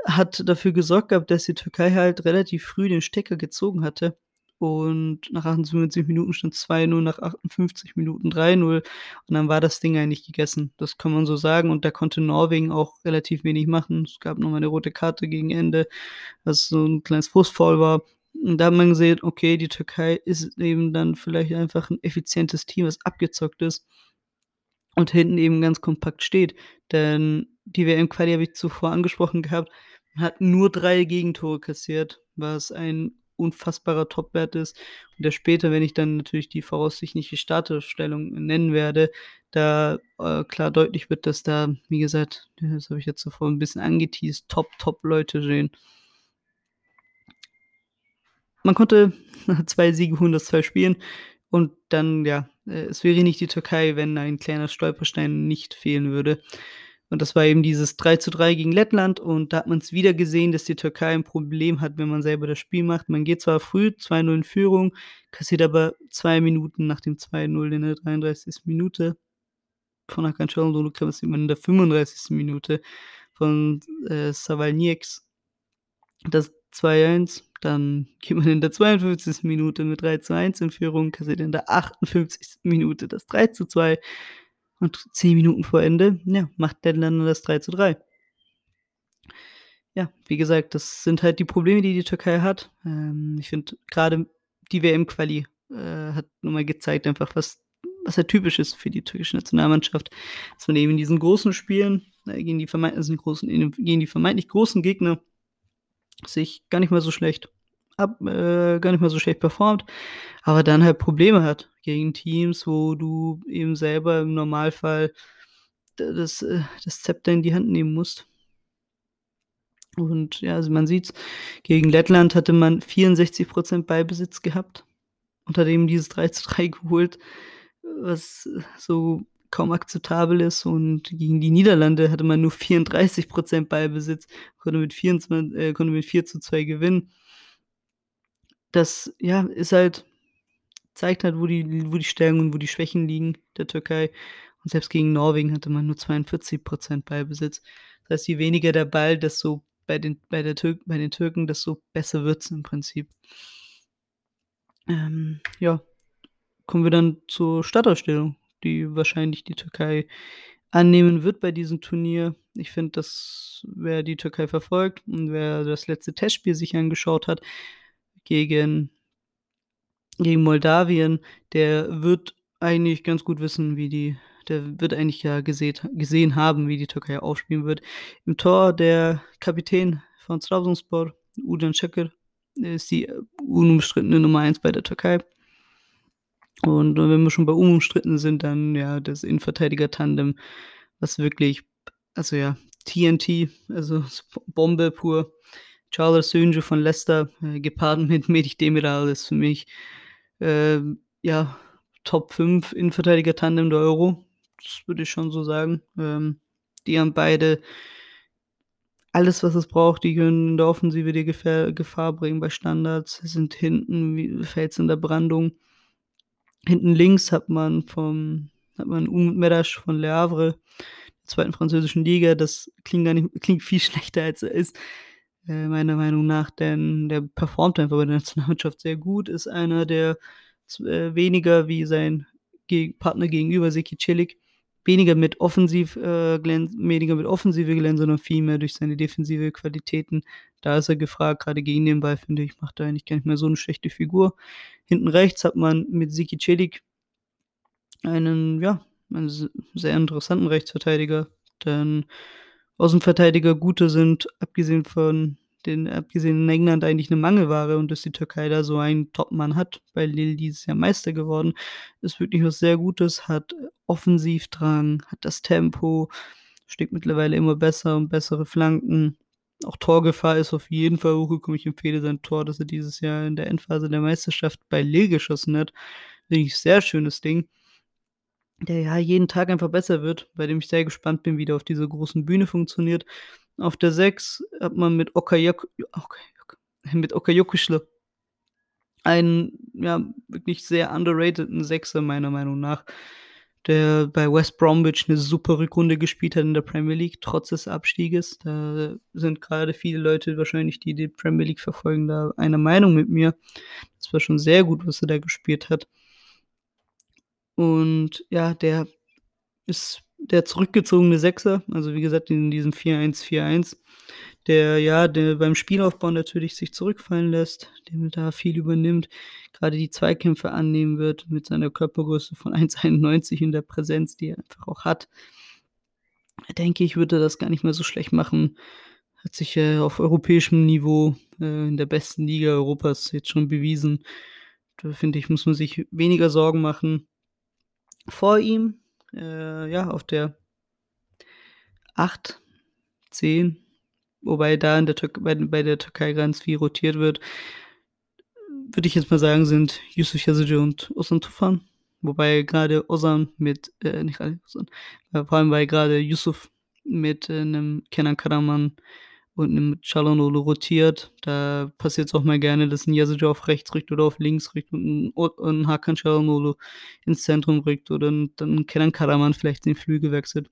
hat dafür gesorgt gehabt, dass die Türkei halt relativ früh den Stecker gezogen hatte und nach 78 Minuten stand's 2:0, nach 58 Minuten 3:0 und dann war das Ding eigentlich gegessen. Das kann man so sagen und da konnte Norwegen auch relativ wenig machen. Es gab noch mal 'ne rote Karte gegen Ende, was so 'n kleines Frustfoul war. Und da hat man gesehen, okay, die Türkei ist eben dann vielleicht einfach 'n effizientes Team, was abgezockt ist und hinten eben ganz kompakt steht. Denn die WM-Quali habe ich zuvor angesprochen gehabt, hat nur 3 Gegentore kassiert, was ein unfassbarer Topwert ist und der später, wenn ich dann natürlich die voraussichtliche Startaufstellung nennen werde, da, äh, klar deutlich wird, dass da, wie gesagt, das habe ich jetzt zuvor 'n bisschen angeteased, Top Top-Leute stehen. Man konnte 2 Siege holen aus 2 Spielen und dann, ja, äh, es wäre nicht die Türkei, wenn ein kleiner Stolperstein nicht fehlen würde. Und das war eben dieses 3:3 gegen Lettland und da hat man's wieder gesehen, dass die Türkei 'n Problem hat, wenn man selber das Spiel macht. Man geht zwar früh 2:0 in Führung, kassiert aber 2 Minuten nach dem 2:0 in der 33. Minute von Hakan Çalhanoğlu kassiert man in der 35. Minute von, äh, Savanieks das 2:1. Dann geht man in der 52. Minute mit 3:1 in Führung, kassiert in der 58. Minute das 3:2 und 10 Minuten vor Ende, ja, macht dann das 3:3. Ja, wie gesagt, das sind halt die Probleme, die die Türkei hat. Ähm, ich finde grade die WM-Quali, äh, hat noch mal gezeigt einfach, was was halt typisch ist für die türkische Nationalmannschaft, dass man eben in diesen großen Spielen, ne, gegen die vermeint also, großen gegen die vermeintlich großen Gegner sich gar nicht mal so schlecht ab äh, gar nicht mal so schlecht performt, aber dann halt Probleme hat gegen Teams, wo du eben selber im Normalfall das äh, das Zepter in die Hand nehmen musst. Und ja, also, man sieht's, gegen Lettland hatte man 64 % Ballbesitz gehabt hat eben dieses 3:3 geholt, was so kaum akzeptabel ist und gegen die Niederlande hatte man nur 34 % Ballbesitz, konnte mit vierundzwan äh, konnte mit 4:2 gewinnen. das, ja, ist halt zeigt halt, wo die wo die Stärken und wo die Schwächen liegen der Türkei. Und selbst gegen Norwegen hatte man nur 42% Ballbesitz. Das heißt, je weniger der Ball, desto bei den bei der Türk bei den Türken, desto besser wird's im Prinzip. Ähm, ja, kommen wir dann zur Startaufstellung, die wahrscheinlich die Türkei annehmen wird bei diesem Turnier. Ich finde, dass wer die Türkei verfolgt und wer das letzte Testspiel sich angeschaut hat gegen gegen Moldawien, der wird eigentlich ganz gut wissen, wie die der wird eigentlich ja geseht gesehen haben, wie die Türkei aufspielen wird. Im Tor der Kapitän von Trabzonspor, Ucan Çakır, ist die unumstrittene Nummer 1 bei der Türkei. Und wenn wir schon bei unumstritten sind, dann ja das Innenverteidiger-Tandem, was wirklich also ja, TNT, also Bombe pur. Charles Sönje von Leicester, äh, gepaart mit Medich Demiral ist für mich, äh, ja, Top 5 Innenverteidiger-Tandem der Euro. Das würde ich schon so sagen. Ähm, die haben beide alles, was es braucht. Die können in der Offensive die Gefähr Gefahr bringen bei Standards, sind hinten wie Fels in der Brandung. Hinten links hat man vom hat man Umut Medasch von Le Havre, der zweiten französischen Liga. Das klingt gar nicht klingt viel schlechter, als er ist, äh, meiner Meinung nach, denn der performt einfach bei der Nationalmannschaft sehr gut, ist einer, der äh, weniger wie sein Geg Partner gegenüber, Seki Celik, weniger mit offensiv äh, glänz weniger mit Offensive glänzt, sondern vielmehr durch seine defensive Qualitäten. Da ist er gefragt, gerade gegen den Ball, finde ich, macht er eigentlich gar nicht mehr so eine schlechte Figur. Hinten rechts hat man mit Siki Celik einen, ja, einen sehr interessanten Rechtsverteidiger, denn Außenverteidiger gute sind, abgesehen von den abgesehen in England eigentlich 'ne Mangelware und dass die Türkei da so einen Topmann hat, bei Lille dieses Jahr Meister geworden, ist wirklich was sehr Gutes, hat Offensivdrang, hat das Tempo, schlägt mittlerweile immer besser und bessere Flanken. Auch Torgefahr ist auf jeden Fall hochgekommen. Ich empfehle sein Tor, das er dieses Jahr in der Endphase der Meisterschaft bei Lille geschossen hat. Finde ich sehr schönes Ding der ja jeden Tag einfach besser wird, bei dem ich sehr gespannt bin, wie der auf dieser großen Bühne funktioniert. Auf der 6 hat man mit Okayok okay, mit Okayokuschle einen, ja, wirklich sehr underrateden Sechser meiner Meinung nach, der bei West Bromwich eine super Rückrunde gespielt hat in der Premier League, trotz des Abstieges. Da sind gerade viele Leute wahrscheinlich, die die Premier League verfolgen, da einer Meinung mit mir. Das war schon sehr gut, was er da gespielt hat. Und ja, der ist der zurückgezogene Sechser, also wie gesagt, in diesem 4-1-4-1, der ja, der beim Spielaufbau natürlich sich zurückfallen lässt, der da viel übernimmt, gerade die Zweikämpfe annehmen wird mit seiner Körpergröße von 1,91 in der Präsenz, die er einfach auch hat. Denke ich, würde das gar nicht mehr so schlecht machen. Hat sich äh, auf europäischem Niveau äh, in der besten Liga Europas jetzt schon bewiesen. Da finde ich, muss man sich weniger Sorgen machen vor ihm, äh, ja, auf der 8, 10, wobei da in der Tür bei, bei der Türkei ganz viel rotiert wird, würde ich jetzt mal sagen, sind Yusuf Yazıcı und Ozan Tufan. Wobei gerade Ozan mit, äh, nicht alle Ozan, äh, vor allem weil gerade Yusuf mit äh, einem Kenan Karaman und 'nem Çalhanoğlu rotiert. Da passiert es auch mal gerne, dass 'n Yazıcı auf rechts rückt oder auf links rückt und 'n o 'n Hakan Çalhanoğlu ins Zentrum rückt oder dann Kenan Karaman vielleicht den Flügel wechselt.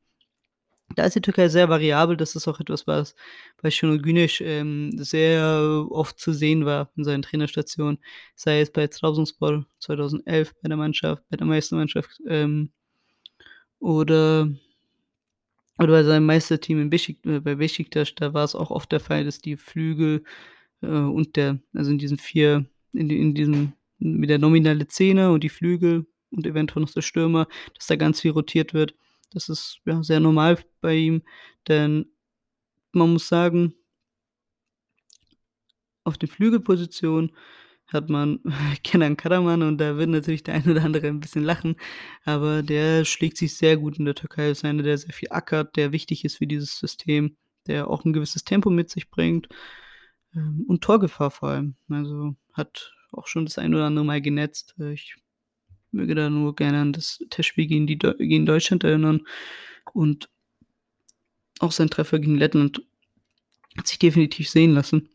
Da ist die Türkei sehr variabel. Das ist auch etwas, was bei Şenol Güneş, ähm, sehr oft zu sehen war in seinen Trainerstationen, sei es bei Trabzonspor 2011 bei der Mannschaft bei der Meistermannschaft, ähm, oder oder bei seinem Meisterteam in Beşik äh, bei Beşiktaş, da war es auch oft der Fall, dass die Flügel, äh, und der also in diesen 4 in in diesem mit der nominale Zehner und die Flügel und eventuell noch der Stürmer, dass da ganz viel rotiert wird. Das ist, ja, sehr normal bei ihm, denn man muss sagen auf den Flügelpositionen hat man Kenan Karaman und da wird natürlich der ein oder andere ein bisschen lachen, aber der schlägt sich sehr gut in der Türkei. Ist einer, der sehr viel ackert, der wichtig ist für dieses System, der auch 'n gewisses Tempo mit sich bringt, ähm, und Torgefahr vor allem. Also, hat auch schon das ein oder andere Mal genetzt. Äh, ich möge da nur gerne an das Testspiel gegen die gegen Deutschland erinnern und auch sein Treffer gegen Lettland hat sich definitiv sehen lassen.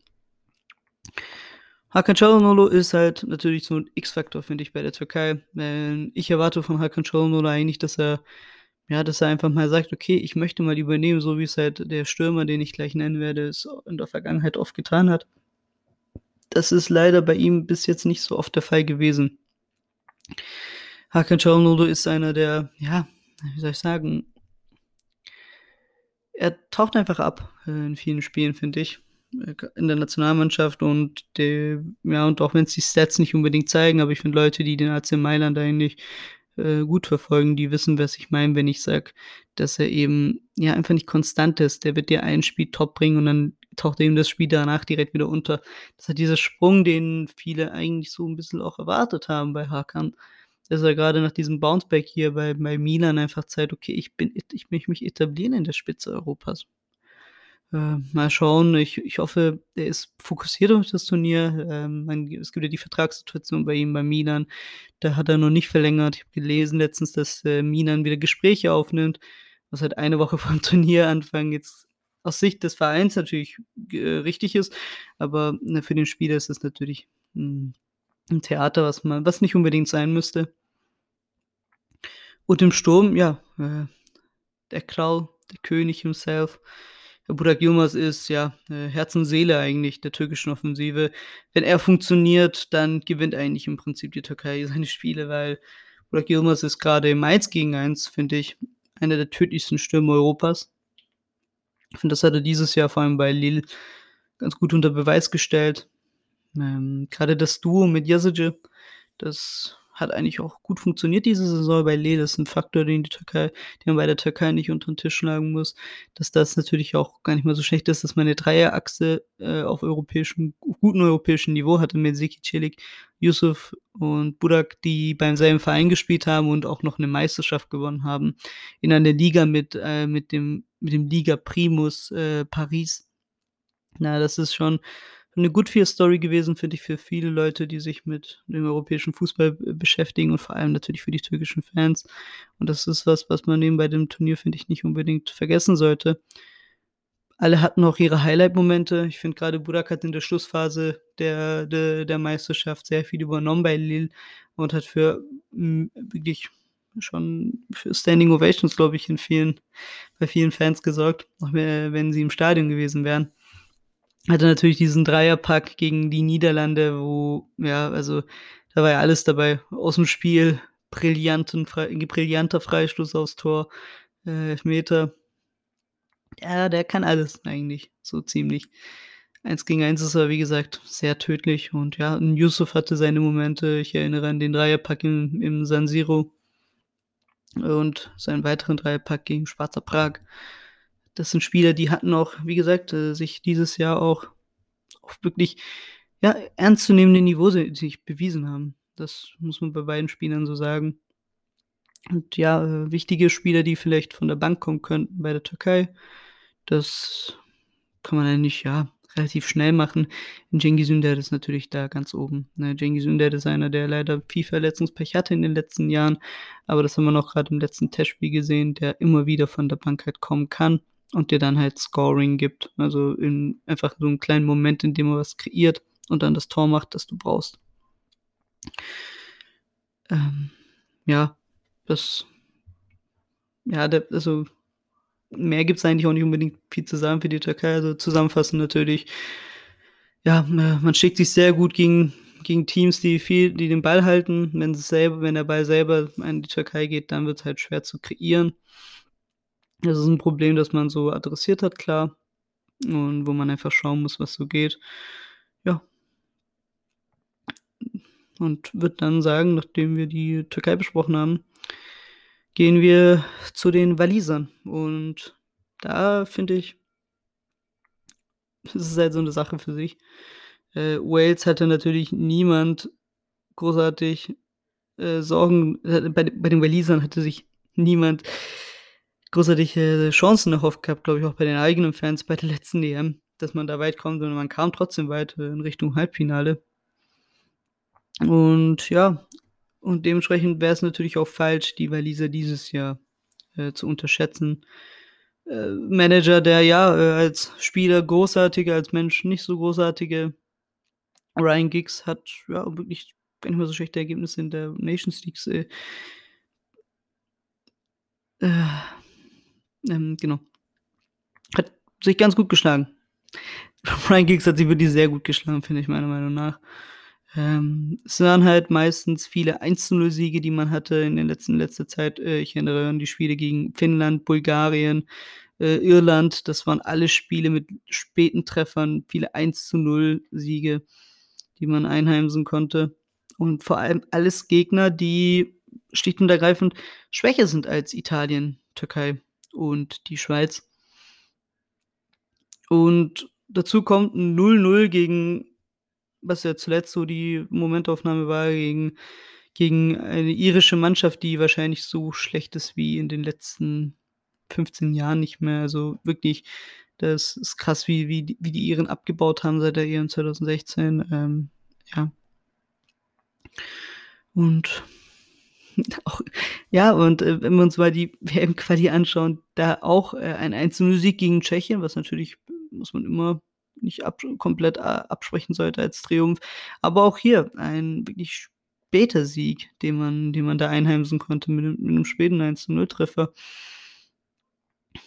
Hakan Çalhanoğlu ist halt natürlich so 'n X-Faktor, finde ich, bei der Türkei. Ich erwarte von Hakan Çalhanoğlu eigentlich, dass er ja, dass er einfach mal sagt: „Okay, ich möchte mal übernehmen“, so wie es halt der Stürmer, den ich gleich nennen werde, es in der Vergangenheit oft getan hat. Das ist leider bei ihm bis jetzt nicht so oft der Fall gewesen. Hakan Çalhanoğlu ist einer, der ja, wie soll ich sagen er taucht einfach ab, äh, in vielen Spielen, finde ich, äh, in der Nationalmannschaft und de ja, und auch wenn's die Stats nicht unbedingt zeigen, aber ich finde Leute, die den AC Mailand eigentlich, äh, gut verfolgen, die wissen, was ich meine, wenn ich sage, dass er eben, ja, einfach nicht konstant ist. Der wird dir ein Spiel top bringen und dann taucht eben das Spiel danach direkt wieder unter. Das hat dieser Sprung, den viele eigentlich so 'n bisschen auch erwartet haben bei Hakan, dass er grade nach diesem Bounce-Back hier bei bei Milan einfach zeigt: „Okay, ich bin ich möchte mich etablieren in der Spitze Europas.“ Äh, mal schauen. Ich ich hoffe, er ist fokussiert auf das Turnier. Ähm, es gibt ja die Vertragssituation bei ihm bei Milan. Da hat er noch nicht verlängert. Ich habe gelesen letztens, dass, äh, Milan wieder Gespräche aufnimmt, was halt eine Woche vorm Turnieranfang jetzt aus Sicht des Vereins natürlich äh, richtig ist, aber, ne, für den Spieler ist es natürlich 'n 'n Theater, was man was nicht unbedingt sein müsste. Und im Sturm, ja, äh, der Kral, der König himself, Burak Yilmaz ist, ja, äh, Herz und Seele eigentlich der türkischen Offensive. Wenn er funktioniert, dann gewinnt eigentlich im Prinzip die Türkei seine Spiele, weil Burak Yilmaz ist grade im Eins-gegen-Eins, finde ich, einer der tödlichsten Stürmer Europas. Ich finde, das hat er dieses Jahr vor allem bei Lille ganz gut unter Beweis gestellt. Ähm, grade das Duo mit Yazici, das hat eigentlich auch gut funktioniert diese Saison bei Lille. Das ist 'n Faktor, den die Türkei den man bei der Türkei nicht unter 'n Tisch schlagen muss, dass das natürlich auch gar nicht mal so schlecht ist, dass man 'ne Dreierachse, äh, auf europäischem gutem europäischen Niveau hatte mit Seki Çelik, Yusuf und Burak, die beim selben Verein gespielt haben und auch noch 'ne Meisterschaft gewonnen haben in einer Liga mit äh, mit dem mit dem Liga-Primus, äh, Paris. Na, das ist schon 'ne Good-Feel-Story gewesen, finde ich, für viele Leute, die sich mit dem europäischen Fußball beschäftigen und vor allem natürlich für die türkischen Fans. Und das ist was, was man eben bei dem Turnier, finde ich, nicht unbedingt vergessen sollte. Alle hatten auch ihre Highlight-Momente. Ich finde grade Burak hat in der Schlussphase der de der Meisterschaft sehr viel übernommen bei Lille und hat für, wirklich schon für Standing Ovations, glaube ich, in vielen bei vielen Fans gesorgt, auch we wenn sie im Stadion gewesen wären. Hatte natürlich diesen Dreierpack gegen die Niederlande, wo ja, also, da war ja alles dabei. Aus'm Spiel, brillanten brillanter Freistoß aufs Tor, äh, Elfmeter. Ja, der kann alles eigentlich so ziemlich. Eins gegen Eins ist er, wie gesagt, sehr tödlich und ja, Yusuf hatte seine Momente. Ich erinnere an den Dreierpack im im San Siro und seinen weiteren Dreierpack gegen Sparta Prag. Das sind Spieler, die hatten auch, wie gesagt, äh, sich dieses Jahr auch auf wirklich, ja, ernstzunehmende Niveau si sich bewiesen haben. Das muss man bei beiden Spielern so sagen. Und ja, äh, wichtige Spieler, die vielleicht von der Bank kommen könnten bei der Türkei, das kann man eigentlich, ja, relativ schnell machen. Cengiz Ünder ist natürlich da ganz oben, ne? Cengiz ist einer, der leider viel Verletzungspech hatte in den letzten Jahren, aber das haben wir auch grad im letzten Testspiel gesehen, der immer wieder von der Bank halt kommen kann und dir dann halt Scoring gibt. Also, in einfach so 'n kleinen Moment, in dem er was kreiert und dann das Tor macht, das du brauchst. Ähm, ja, das ja, der also, mehr gibt's eigentlich auch nicht unbedingt viel zu sagen für die Türkei. Also, zusammenfassend natürlich, ja, äh, man schlägt sich sehr gut gegen gegen Teams, die viel die den Ball halten. Wenn selber wenn der Ball selber an die Türkei geht, dann wird's halt schwer zu kreieren. Das ist 'n Problem, das man so adressiert hat, klar, und wo man einfach schauen muss, was so geht. Ja. Und würde dann sagen, nachdem wir die Türkei besprochen haben, gehen wir zu den Walisern. Und da finde ich das ist halt so 'ne Sache für sich. Äh, Wales hatte natürlich niemand großartig, äh, Sorgen äh, bei bei den Walisern hatte sich niemand großartig, äh, Chancen erhofft gehabt, glaube ich, auch bei den eigenen Fans bei der letzten EM, dass man da weit kommt und man kam trotzdem weit, äh, in Richtung Halbfinale. Und ja, und dementsprechend wäre es natürlich auch falsch, die Waliser dieses Jahr, äh, zu unterschätzen. Äh, Manager, der ja, äh, als Spieler großartige, als Mensch nicht so großartige Ryan Giggs hat, ja, wirklich gar nicht mal so schlechte Ergebnisse in der Nations League äh äh, ähm, genau. Hat sich ganz gut geschlagen. Ryan Giggs hat sich wirklich sehr gut geschlagen, finde ich meiner Meinung nach. Ähm, es waren halt meistens viele 1:0-Siege, die man hatte in den letzten letzter Zeit. Äh, ich erinnere an die Spiele gegen Finnland, Bulgarien, äh, Irland. Das waren alle Spiele mit späten Treffern, viele 1:0-Siege, die man einheimsen konnte. Und vor allem alles Gegner, die schlicht und ergreifend schwächer sind als Italien, Türkei und die Schweiz. Und dazu kommt 'n 0:0 gegen was ja zuletzt so die Momentaufnahme war, gegen gegen eine irische Mannschaft, die wahrscheinlich so schlecht ist wie in den letzten 15 Jahren nicht mehr. Also, wirklich, das ist krass, wie wie die wie die Iren abgebaut haben seit der EM 2016, ähm, ja. Und auch ja, und, äh, wenn wir uns mal die WM-Quali anschauen, da auch, äh, ein 1:0-Sieg gegen Tschechien, was natürlich muss man immer nicht absch komplett a absprechen sollte als Triumph. Aber auch hier ein wirklich später Sieg, den man den man da einheimsen konnte mit mit 'nem späten 1:0-Treffer.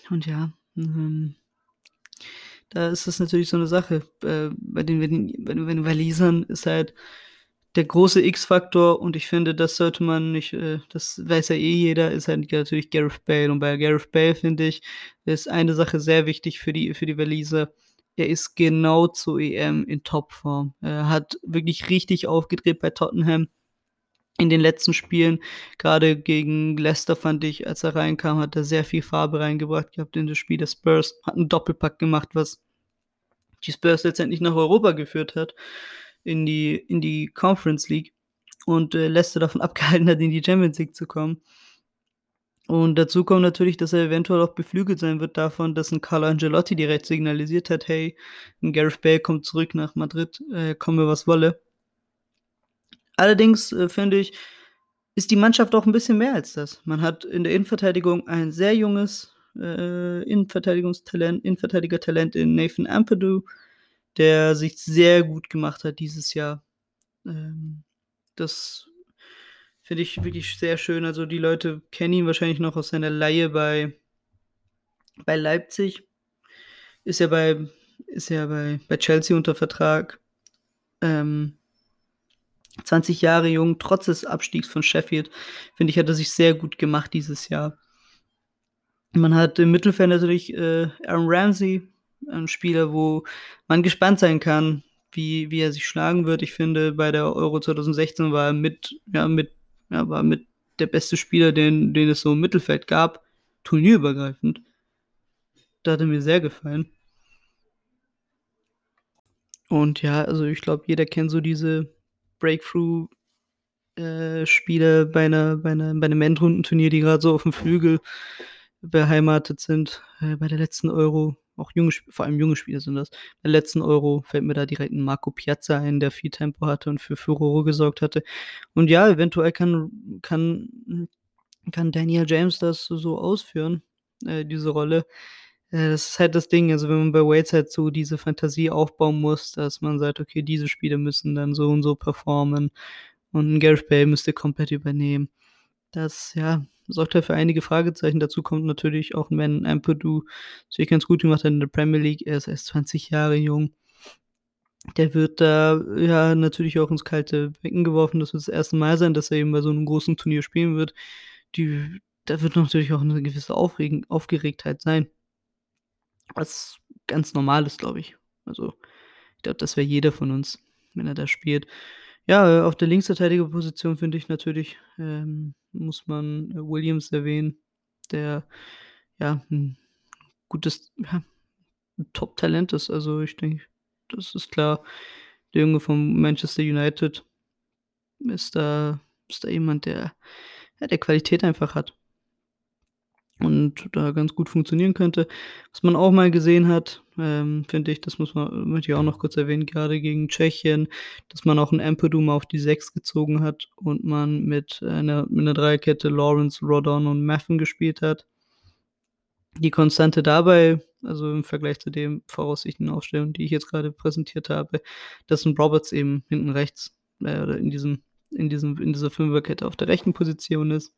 Und ja, ähm da ist es natürlich so 'ne Sache, äh, bei den bei den bei den Walisern ist halt der große X-Faktor und ich finde, das sollte man nicht äh, das weiß ja eh jeder, ist halt natürlich Gareth Bale. Und bei Gareth Bale, finde ich, ist eine Sache sehr wichtig für die für die Waliser. Er ist genau zur EM in Topform. Er hat wirklich richtig aufgedreht bei Tottenham in den letzten Spielen. Grade gegen Leicester fand ich, als er reinkam, hat er sehr viel Farbe reingebracht gehabt in das Spiel der Spurs, hat 'n Doppelpack gemacht, was die Spurs letztendlich nach Europa geführt hat, in die in die Conference League und, äh, Leicester davon abgehalten hat, in die Champions League zu kommen. Und dazu kommt natürlich, dass er eventuell auch beflügelt sein wird davon, dass 'n Carlo Ancelotti direkt signalisiert hat: „Hey, 'n Gareth Bale kommt zurück nach Madrid, äh, komme was wolle.“ Allerdings, äh, finde ich, ist die Mannschaft auch 'n bisschen mehr als das. Man hat in der Innenverteidigung ein sehr junges, äh, Innenverteidigungstalent Innenverteidigertalent in Nathan Ampadu, der sich sehr gut gemacht hat dieses Jahr. Ähm, das finde ich wirklich sehr schön. Also, die Leute kennen ihn wahrscheinlich noch aus seiner Leihe bei bei Leipzig. Ist ja bei ist ja bei bei Chelsea unter Vertrag. Ähm 20 Jahre jung, trotz des Abstiegs von Sheffield, finde ich, hat er sich sehr gut gemacht dieses Jahr. Man hat im Mittelfeld natürlich, äh, Aaron Ramsey, ein Spieler, wo man gespannt sein kann, wie wie er sich schlagen wird. Ich finde, bei der Euro 2016 war er mit ja, mit ja, war mit der beste Spieler, den den es so im Mittelfeld gab, turnierübergreifend. Da hat er mir sehr gefallen. Und ja, also, ich glaube, jeder kennt so diese Breakthrough äh, bei 'ner bei 'ner bei 'nem Endrundenturnier, die grad so aufm Flügel beheimatet sind. Äh, bei der letzten Euro, auch junge vor allem junge Spieler sind das. Der letzten Euro fällt mir da direkt 'n Marco Piazza ein, der viel Tempo hatte und für Furore gesorgt hatte. Und ja, eventuell kann kann kann Daniel James das so ausführen, äh, diese Rolle. Äh, das ist halt das Ding, also, wenn man bei Wales halt so diese Fantasie aufbauen muss, dass man sagt: „Okay, diese Spieler müssen dann so und so performen und 'n Gareth Bale müsste komplett übernehmen.“ Das, ja, sorgt halt für einige Fragezeichen. Dazu kommt natürlich auch, wenn Ampadu sich ganz gut gemacht hat in der Premier League. Er ist erst 20 Jahre jung. Der wird da, ja, natürlich auch ins kalte Becken geworfen. Das wird das 1. Mal sein, dass er eben bei so 'nem großen Turnier spielen wird. Die da wird natürlich auch 'ne gewisse Aufregen Aufgeregtheit sein. Was ganz normal ist, glaube ich. Also, ich glaube, das wäre jeder von uns, wenn er da spielt. Ja, auf der Linksverteidigerposition finde ich natürlich, ähm, muss man, äh, Williams erwähnen, der, ja, 'n gutes ja, Top-Talent ist. Also, ich denke, das ist klar. Der Junge von Manchester United ist da ist da jemand, der ja, der Qualität einfach hat und da ganz gut funktionieren könnte. Was man auch mal gesehen hat, ähm, finde ich, das muss man möchte ich auch noch kurz erwähnen, grade gegen Tschechien, dass man auch 'n Ampadu mal auf die 6 gezogen hat und man mit einer mit 'ner Dreierkette Lawrence, Rodon und Maffen gespielt hat. Die Konstante dabei also im Vergleich zu den voraussichtlichen Aufstellungen, die ich jetzt gerade präsentiert habe, dass ein Roberts eben hinten rechts äh, oder in diesem, in diesem, in dieser Fünferkette auf der rechten Position ist.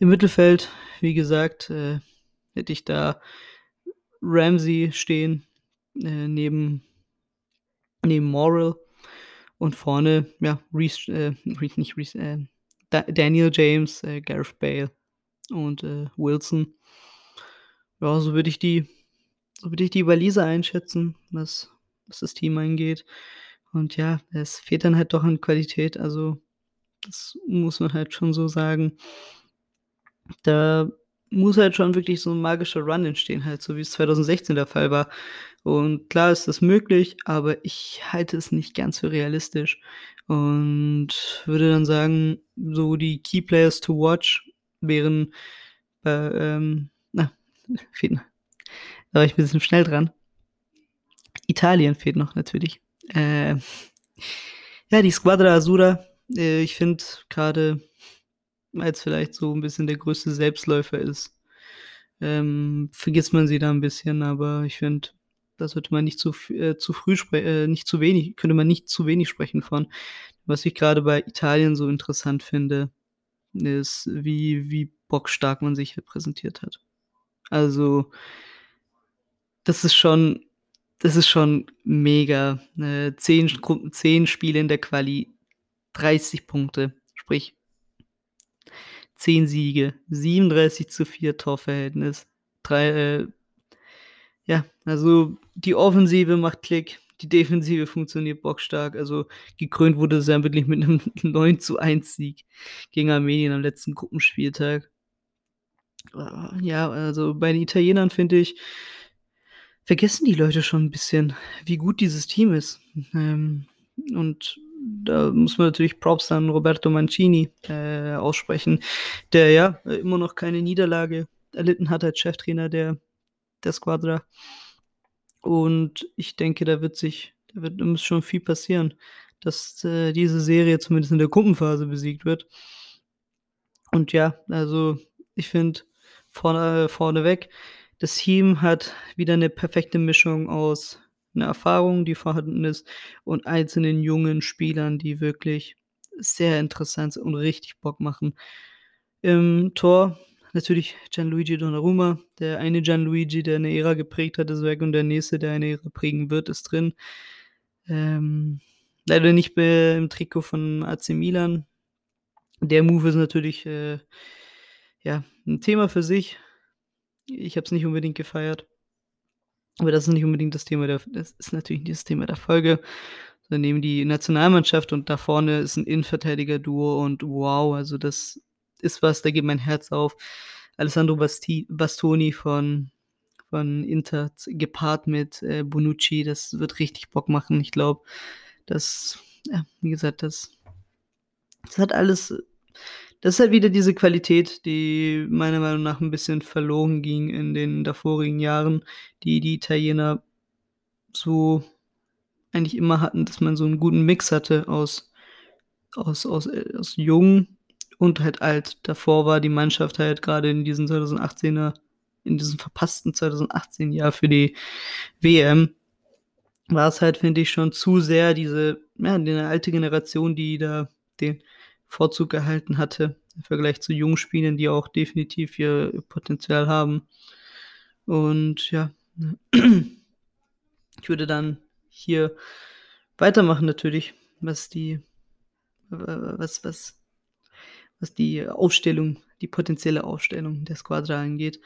Im Mittelfeld, wie gesagt, äh, hätte ich da Ramsey stehen, äh, neben, neben Moral und vorne, ja, Reese, äh, nicht Reese, äh, Daniel James, äh, Gareth Bale und äh, Wilson. Ja, so würde ich die, so würde ich die Waliser einschätzen, was, was das Team angeht. Und ja, es fehlt dann halt doch an Qualität. Also, das muss man halt schon so sagen. Da muss halt schon wirklich so ein magischer Run entstehen, halt, so wie es 2016 der Fall war. Und klar ist das möglich, aber ich halte es nicht ganz für realistisch. Und würde dann sagen, so die Key Players to watch wären bei, ähm, na, fehlt noch. Da war ich ein bisschen schnell dran. Italien fehlt noch natürlich. Äh, ja, die Squadra Azura, äh, ich finde gerade, als vielleicht so ein bisschen der größte Selbstläufer ist, ähm, vergisst man sie da ein bisschen, aber ich finde, da sollte man nicht zu, äh, zu früh sprechen, äh, nicht zu wenig, könnte man nicht zu wenig sprechen von. Was ich gerade bei Italien so interessant finde, ist, wie, wie bockstark man sich hier präsentiert hat. Also, das ist schon, das ist schon mega. Äh, zehn, zehn Spiele in der Quali, 30 Punkte, sprich 10 Siege, 37 zu 4 Torverhältnis. Drei, äh, ja, also die Offensive macht Klick, die Defensive funktioniert bockstark. Also gekrönt wurde es ja wirklich mit einem 9 zu 1 Sieg gegen Armenien am letzten Gruppenspieltag. Äh, ja, also bei den Italienern finde ich, vergessen die Leute schon ein bisschen, wie gut dieses Team ist. Ähm, und da muss man natürlich Props an Roberto Mancini äh, aussprechen, der ja immer noch keine Niederlage erlitten hat als Cheftrainer der, der Squadra. Und ich denke, da wird sich, da wird da muss schon viel passieren, dass äh, diese Serie zumindest in der Gruppenphase besiegt wird. Und ja, also ich finde vorne, vorneweg, das Team hat wieder eine perfekte Mischung aus einer Erfahrung, die vorhanden ist, und einzelnen jungen Spielern, die wirklich sehr interessant und richtig Bock machen. Im Tor natürlich Gianluigi Donnarumma, der eine Gianluigi, der eine Ära geprägt hat, ist weg und der nächste, der eine Ära prägen wird, ist drin. Ähm, leider nicht im Trikot von AC Milan. Der Move ist natürlich äh, ja, ein Thema für sich. Ich habe es nicht unbedingt gefeiert. Aber das ist nicht unbedingt das Thema der, das ist natürlich nicht das Thema der Folge. Dann nehmen die Nationalmannschaft und da vorne ist ein Innenverteidiger-Duo und wow, also das ist was, da geht mein Herz auf. Alessandro Basti Bastoni von, von Inter gepaart mit äh, Bonucci, das wird richtig Bock machen. Ich glaube, das, ja, wie gesagt, das, das hat alles, das ist halt wieder diese Qualität, die meiner Meinung nach ein bisschen verloren ging in den davorigen Jahren, die die Italiener so eigentlich immer hatten, dass man so einen guten Mix hatte aus, aus, aus, äh, aus jung und halt alt. Davor war die Mannschaft halt gerade in diesem 2018er, in diesem verpassten 2018 Jahr für die WM, war es halt, finde ich, schon zu sehr diese, ja, die alte Generation, die da den Vorzug erhalten hatte, im Vergleich zu jungen Spielern, die auch definitiv ihr Potenzial haben. Und ja, ich würde dann hier weitermachen natürlich, was die, was, was was die Aufstellung, die potenzielle Aufstellung der Squadra angeht.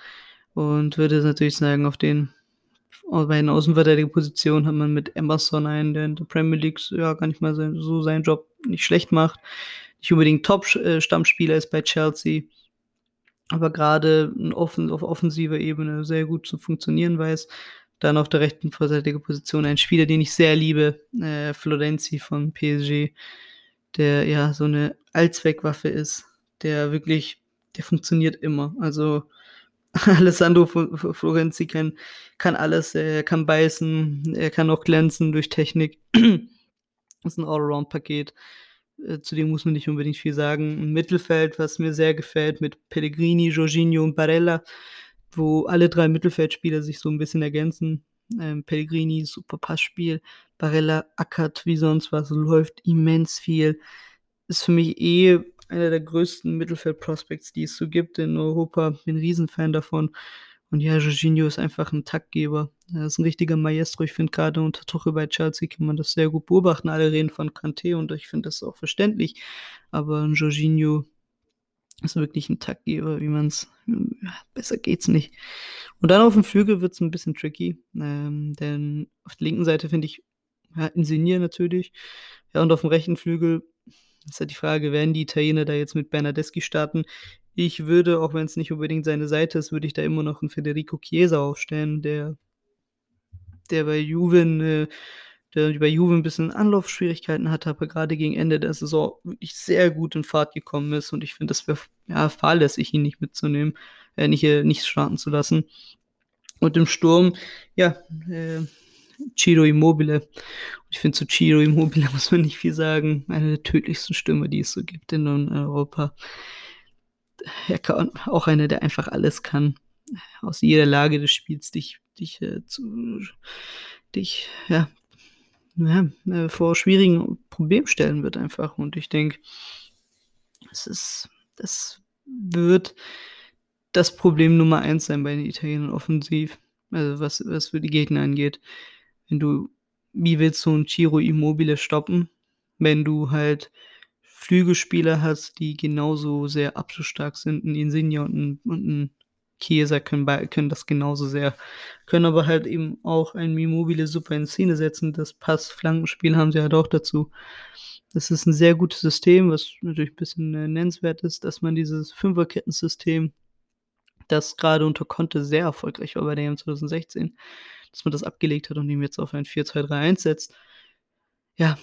Und würde natürlich sagen, auf den bei den Außenverteidigerpositionen hat man mit Emerson einen, der in der Premier League ja gar nicht mal so seinen Job nicht schlecht macht. Nicht unbedingt Top-Stammspieler ist bei Chelsea, aber gerade offen, auf offensiver Ebene sehr gut zu funktionieren weiß. Dann auf der rechten Verteidigerposition ein Spieler, den ich sehr liebe, äh, Florenzi von PSG, der ja so eine Allzweckwaffe ist, der wirklich, der funktioniert immer. Also Alessandro Florenzi kann, kann alles, er kann beißen, er kann auch glänzen durch Technik. das ist ein Allround-Paket. Äh, zu dem muss man nicht unbedingt viel sagen. Ein Mittelfeld, was mir sehr gefällt, mit Pellegrini, Jorginho und Barella. wo alle 3 Mittelfeldspieler sich so 'n bisschen ergänzen. Ähm, Pellegrini, super Passspiel, Barella ackert wie sonst was, läuft immens viel. Ist für mich eh einer der größten Mittelfeld-Prospects, die es so gibt in Europa. Bin Riesenfan davon. Und ja, Jorginho ist einfach 'n Taktgeber. Er ist 'n richtiger Maestro. Ich finde, grade unter Tuchel bei Chelsea kann man das sehr gut beobachten. Alle reden von Kanté und ich finde das auch verständlich. Aber 'n Jorginho ist wirklich 'n Taktgeber, wie man's hm, ja, besser geht's nicht. Und dann auf'm Flügel wird's 'n bisschen tricky, ähm, denn auf der linken Seite finde ich, ja, Insigne natürlich. Ja, und auf'm rechten Flügel ist halt die Frage, werden die Italiener da jetzt mit Bernardeschi starten? Ich würde, auch wenn's nicht unbedingt seine Seite ist, würde ich da immer noch 'n Federico Chiesa aufstellen, der der bei Juve der bei Juve 'n bisschen Anlaufschwierigkeiten hatte, aber grade gegen Ende der Saison wirklich sehr gut in Fahrt gekommen ist. Und ich finde, das wäre ja, fahrlässig, ihn nicht mitzunehmen äh, nicht äh, nicht starten zu lassen. Und im Sturm, ja, äh, Ciro Immobile. Ich finde, zu Ciro Immobile muss man nicht viel sagen. Eine der tödlichsten Stürmer, die es so gibt in Europa. Er kann auch einer, der einfach alles kann. Aus jeder Lage des Spiels dich dich, äh, zu dich, ja ja, äh, vor schwierigen Problemen stellen wird einfach. Und ich denke es ist das wird das Problem Nummer 1 sein bei den Italienern offensiv, also was was für die Gegner angeht. Wenn du wie willst du 'n Ciro Immobile stoppen, wenn du halt Flügelspieler hast, die genauso sehr abschlussstark sind? 'N Insigne und 'n und 'n Chiesa können können das genauso sehr, können aber halt eben auch ein Immobile super in Szene setzen. Das Pass-Flankenspiel haben sie halt auch dazu. Das ist 'n sehr gutes System, was natürlich bisschen, äh, nennenswert ist, dass man dieses Fünferkettensystem, das grade unter Conte sehr erfolgreich war bei der EM 2016, dass man das abgelegt hat und eben jetzt auf ein 4-2-3-1 setzt. Ja,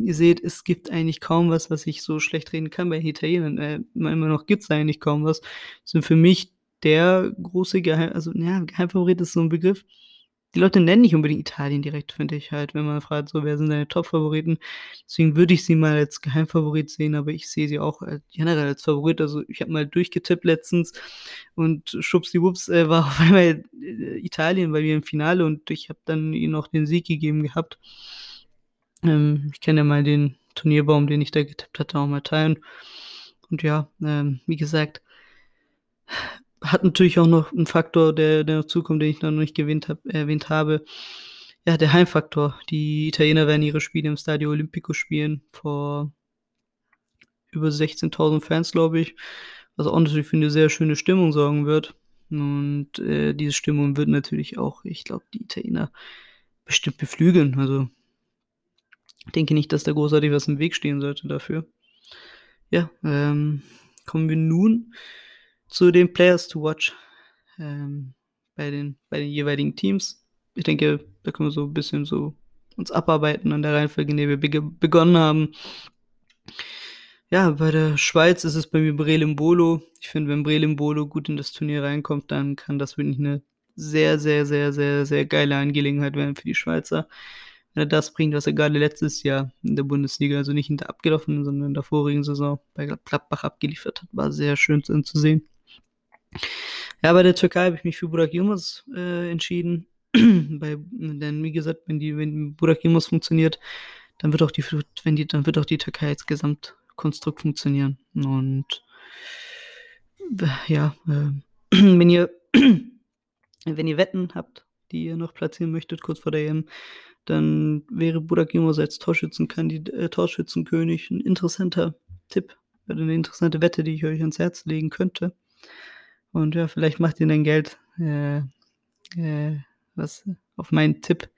ihr seht, es gibt eigentlich kaum was, was ich so schlecht reden kann bei Italienern. Äh, immer noch gibt's eigentlich kaum was. Sind für mich der große Gehei also, ja, Geheimfavorit ist so 'n Begriff. Die Leute nennen nicht unbedingt Italien direkt, finde ich halt, wenn man fragt, so: „Wer sind deine Top-Favoriten?“ Deswegen würde ich sie mal als Geheimfavorit sehen, aber ich sehe sie auch, äh, generell als Favorit. Also, ich habe mal durchgetippt letztens und schwuppsdiwupps, äh, war auf einmal, äh, Italien bei mir im Finale und ich habe dann ihnen auch den Sieg gegeben gehabt. Ähm, ich kann ja mal den Turnierbaum, den ich da getippt hatte, auch mal teilen. Und ja, ähm, wie gesagt hat natürlich auch noch 'n Faktor, der der noch zukommt, den ich noch nicht gewähnt habe erwähnt habe. Ja, der Heimfaktor. Die Italiener werden ihre Spiele im Stadio Olimpico spielen vor über 16.000 Fans, glaube ich, was auch natürlich für 'ne sehr schöne Stimmung sorgen wird. Und, äh, diese Stimmung wird natürlich auch, ich glaube, die Italiener bestimmt beflügeln. Also denke nicht, dass da großartig was im Weg stehen sollte dafür. Ja, ähm, kommen wir nun zu den Players to watch, ähm, bei den bei den jeweiligen Teams. Ich denke, da können wir so 'n bisschen so uns abarbeiten an der Reihenfolge, in der wir bege begonnen haben. Ja, bei der Schweiz ist es bei mir Breel Embolo. Ich finde, wenn Breel Embolo gut in das Turnier reinkommt, dann kann das wirklich 'ne sehr, sehr, sehr, sehr, sehr geile Angelegenheit werden für die Schweizer. Wenn er das bringt, was er grade letztes Jahr in der Bundesliga, also nicht in der abgelaufenen, sondern in der vorigen Saison bei Glad Gladbach abgeliefert hat, war sehr schön zu anzusehen. Ja, bei der Türkei habe ich mich für Burak Yilmaz, äh, entschieden. Bei denn wie gesagt, wenn die wenn Burak Yilmaz funktioniert, dann wird auch die wenn die dann wird auch die Türkei als Gesamtkonstrukt funktionieren. Und ja, ähm, wenn ihr wenn ihr Wetten habt, die ihr noch platzieren möchtet kurz vor der EM, dann wäre Burak Yilmaz als Torschützenkandid äh, Torschützenkönig 'n interessanter Tipp oder 'ne interessante Wette, die ich euch ans Herz legen könnte. Und ja, vielleicht macht ihr dann Geld, äh, äh, was auf meinen Tipp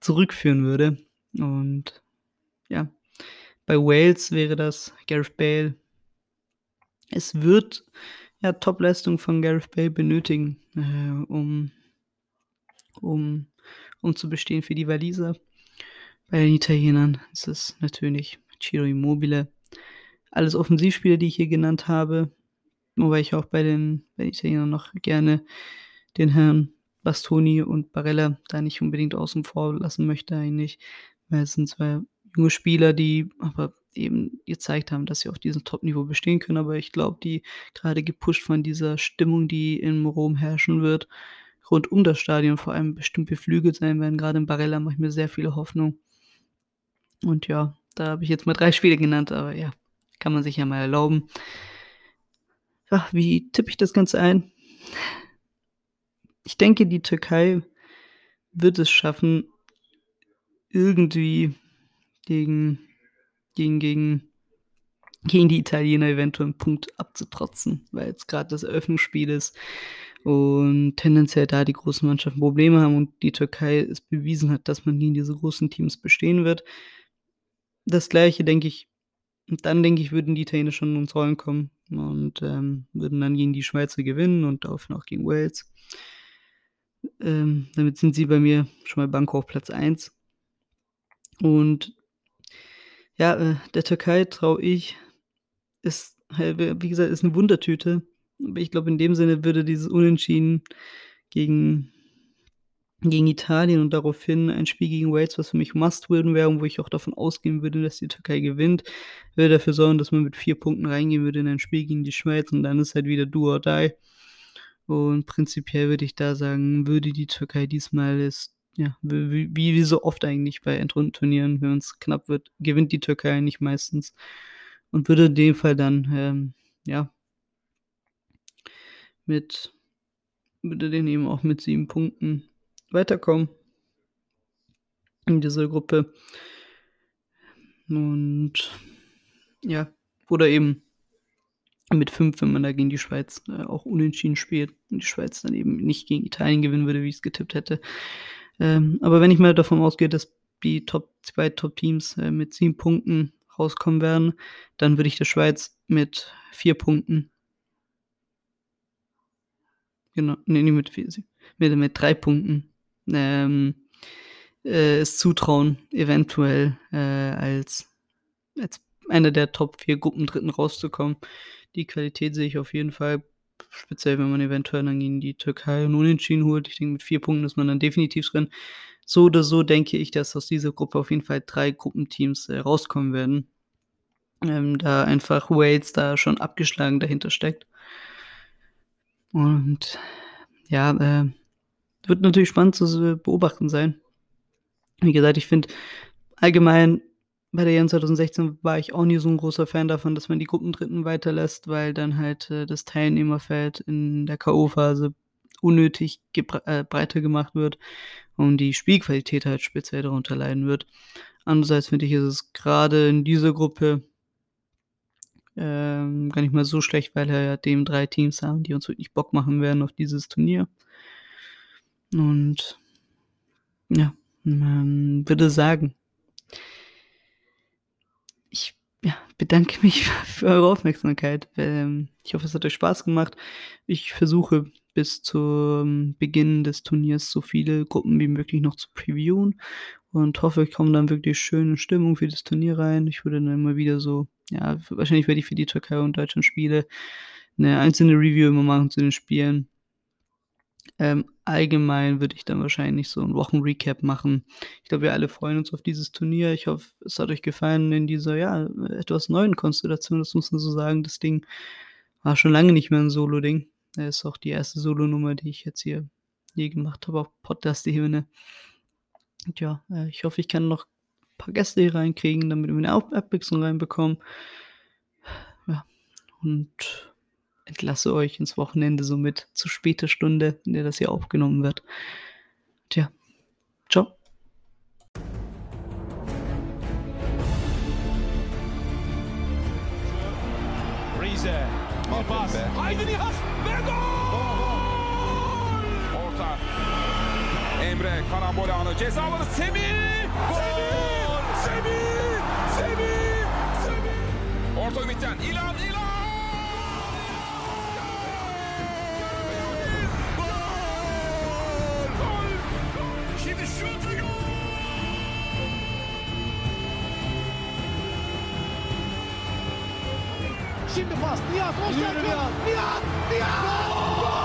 zurückführen würde. Und ja, bei Wales wäre das Gareth Bale. Es wird, ja, Topleistung von Gareth Bale benötigen, äh, um um um zu bestehen für die Waliser. Bei den Italienern ist es natürlich Ciro Immobile. Alles Offensivspieler, die ich hier genannt habe, wobei ich auch bei den bei den Italienern noch gerne den Herrn Bastoni und Barella da nicht unbedingt außen vor lassen möchte eigentlich, weil es sind 2 junge Spieler, die aber eben gezeigt haben, dass sie auf diesem Top-Niveau bestehen können. Aber ich glaube, die gerade gepusht von dieser Stimmung, die in Rom herrschen wird, rund um das Stadion vor allem bestimmt beflügelt sein werden. Gerade in Barella mache ich mir sehr viele Hoffnung. Und ja, da habe ich jetzt mal drei Spiele genannt, aber ja, kann man sich ja mal erlauben. Ja, wie tippe ich das Ganze ein? Ich denke, die Türkei wird es schaffen, irgendwie gegen, gegen, gegen, gegen die Italiener eventuell einen Punkt abzutrotzen, weil jetzt gerade das Eröffnungsspiel ist und tendenziell da die großen Mannschaften Probleme haben und die Türkei es bewiesen hat, dass man gegen diese großen Teams bestehen wird. Das gleiche denke ich, und dann denke ich, würden die Italiener schon ins Rollen kommen und ähm, würden dann gegen die Schweizer gewinnen und daraufhin auch gegen Wales. Ähm, damit sind sie bei mir schon mal Bank auf Platz 1. Und ja, äh, der Türkei traue ich, ist, wie gesagt, ist eine Wundertüte. Aber ich glaube, in dem Sinne würde dieses Unentschieden gegen, gegen Italien und daraufhin ein Spiel gegen Wales, was für mich Must-Win wäre und wo ich auch davon ausgehen würde, dass die Türkei gewinnt, würde dafür sorgen, dass man mit vier Punkten reingehen würde in ein Spiel gegen die Schweiz und dann ist halt wieder do or die. Und prinzipiell würde ich da sagen, würde die Türkei diesmal ist, ja, wie, wie so oft eigentlich bei Endrundenturnieren, wenn es knapp wird, gewinnt die Türkei nicht meistens. Und würde in dem Fall dann, ähm, ja, mit, würde den eben auch mit sieben Punkten weiterkommen in dieser Gruppe. Und ja, oder eben mit fünf, wenn man da gegen die Schweiz äh, auch unentschieden spielt und die Schweiz dann eben nicht gegen Italien gewinnen würde, wie ich es getippt hätte. Ähm, aber wenn ich mal davon ausgehe, dass die Top, zwei Top-Teams äh, mit sieben Punkten rauskommen werden, dann würde ich der Schweiz mit vier Punkten Genau, nee, nicht mit vier, mit, mit drei Punkten ähm, äh, es zutrauen, eventuell äh, als, als einer der Top 4 Gruppen Dritten rauszukommen. Die Qualität sehe ich auf jeden Fall, speziell wenn man eventuell dann gegen die Türkei und Unentschieden holt. Ich denke, mit vier Punkten ist man dann definitiv drin. So oder so denke ich, dass aus dieser Gruppe auf jeden Fall drei Gruppenteams äh, rauskommen werden. Ähm, da einfach Wales da schon abgeschlagen dahinter steckt. Und ja, äh, wird natürlich spannend zu beobachten sein. Wie gesagt, ich finde allgemein bei der EM 2016 war ich auch nie so ein großer Fan davon, dass man die Gruppendritten weiterlässt, weil dann halt äh, das Teilnehmerfeld in der K.O.-Phase unnötig äh, breiter gemacht wird und die Spielqualität halt speziell darunter leiden wird. Andererseits finde ich, ist es gerade in dieser Gruppe ähm, gar nicht mal so schlecht, weil wir ja dem drei Teams haben, die uns wirklich Bock machen werden auf dieses Turnier. Und ja, man würde sagen, ich ja, bedanke mich für eure Aufmerksamkeit. Ähm, ich hoffe, es hat euch Spaß gemacht. Ich versuche bis zum Beginn des Turniers so viele Gruppen wie möglich noch zu previewen und hoffe, ich komme dann wirklich schön in Stimmung für das Turnier rein. Ich würde dann immer wieder so, ja, wahrscheinlich werde ich für die Türkei und Deutschland Spiele eine einzelne Review immer machen zu den Spielen. Ähm, allgemein würde ich dann wahrscheinlich so ein Wochenrecap machen. Ich glaube, wir alle freuen uns auf dieses Turnier. Ich hoffe, es hat euch gefallen in dieser, ja, etwas neuen Konstellation. Das muss man so sagen. Das Ding war schon lange nicht mehr ein Solo-Ding. Das ist auch die erste Solo-Nummer, die ich jetzt hier je gemacht habe auf Podcast-Ebene. Und ja, äh, ich hoffe, ich kann noch ein paar Gäste hier reinkriegen, damit wir eine Abwechslung reinbekommen. Ja, und entlasse euch ins Wochenende somit zu später Stunde, in der das hier aufgenommen wird. Tja, ciao. Riese. Pas. Haydi Nihat. Karambol anı. Ceza alanı Semih. Gol! Semih! Semih! Semih! Orta ümitten. İlan, İlan! Şimdi şut gol! Şimdi pas. Nihat. Nihat. Nihat. Nihat.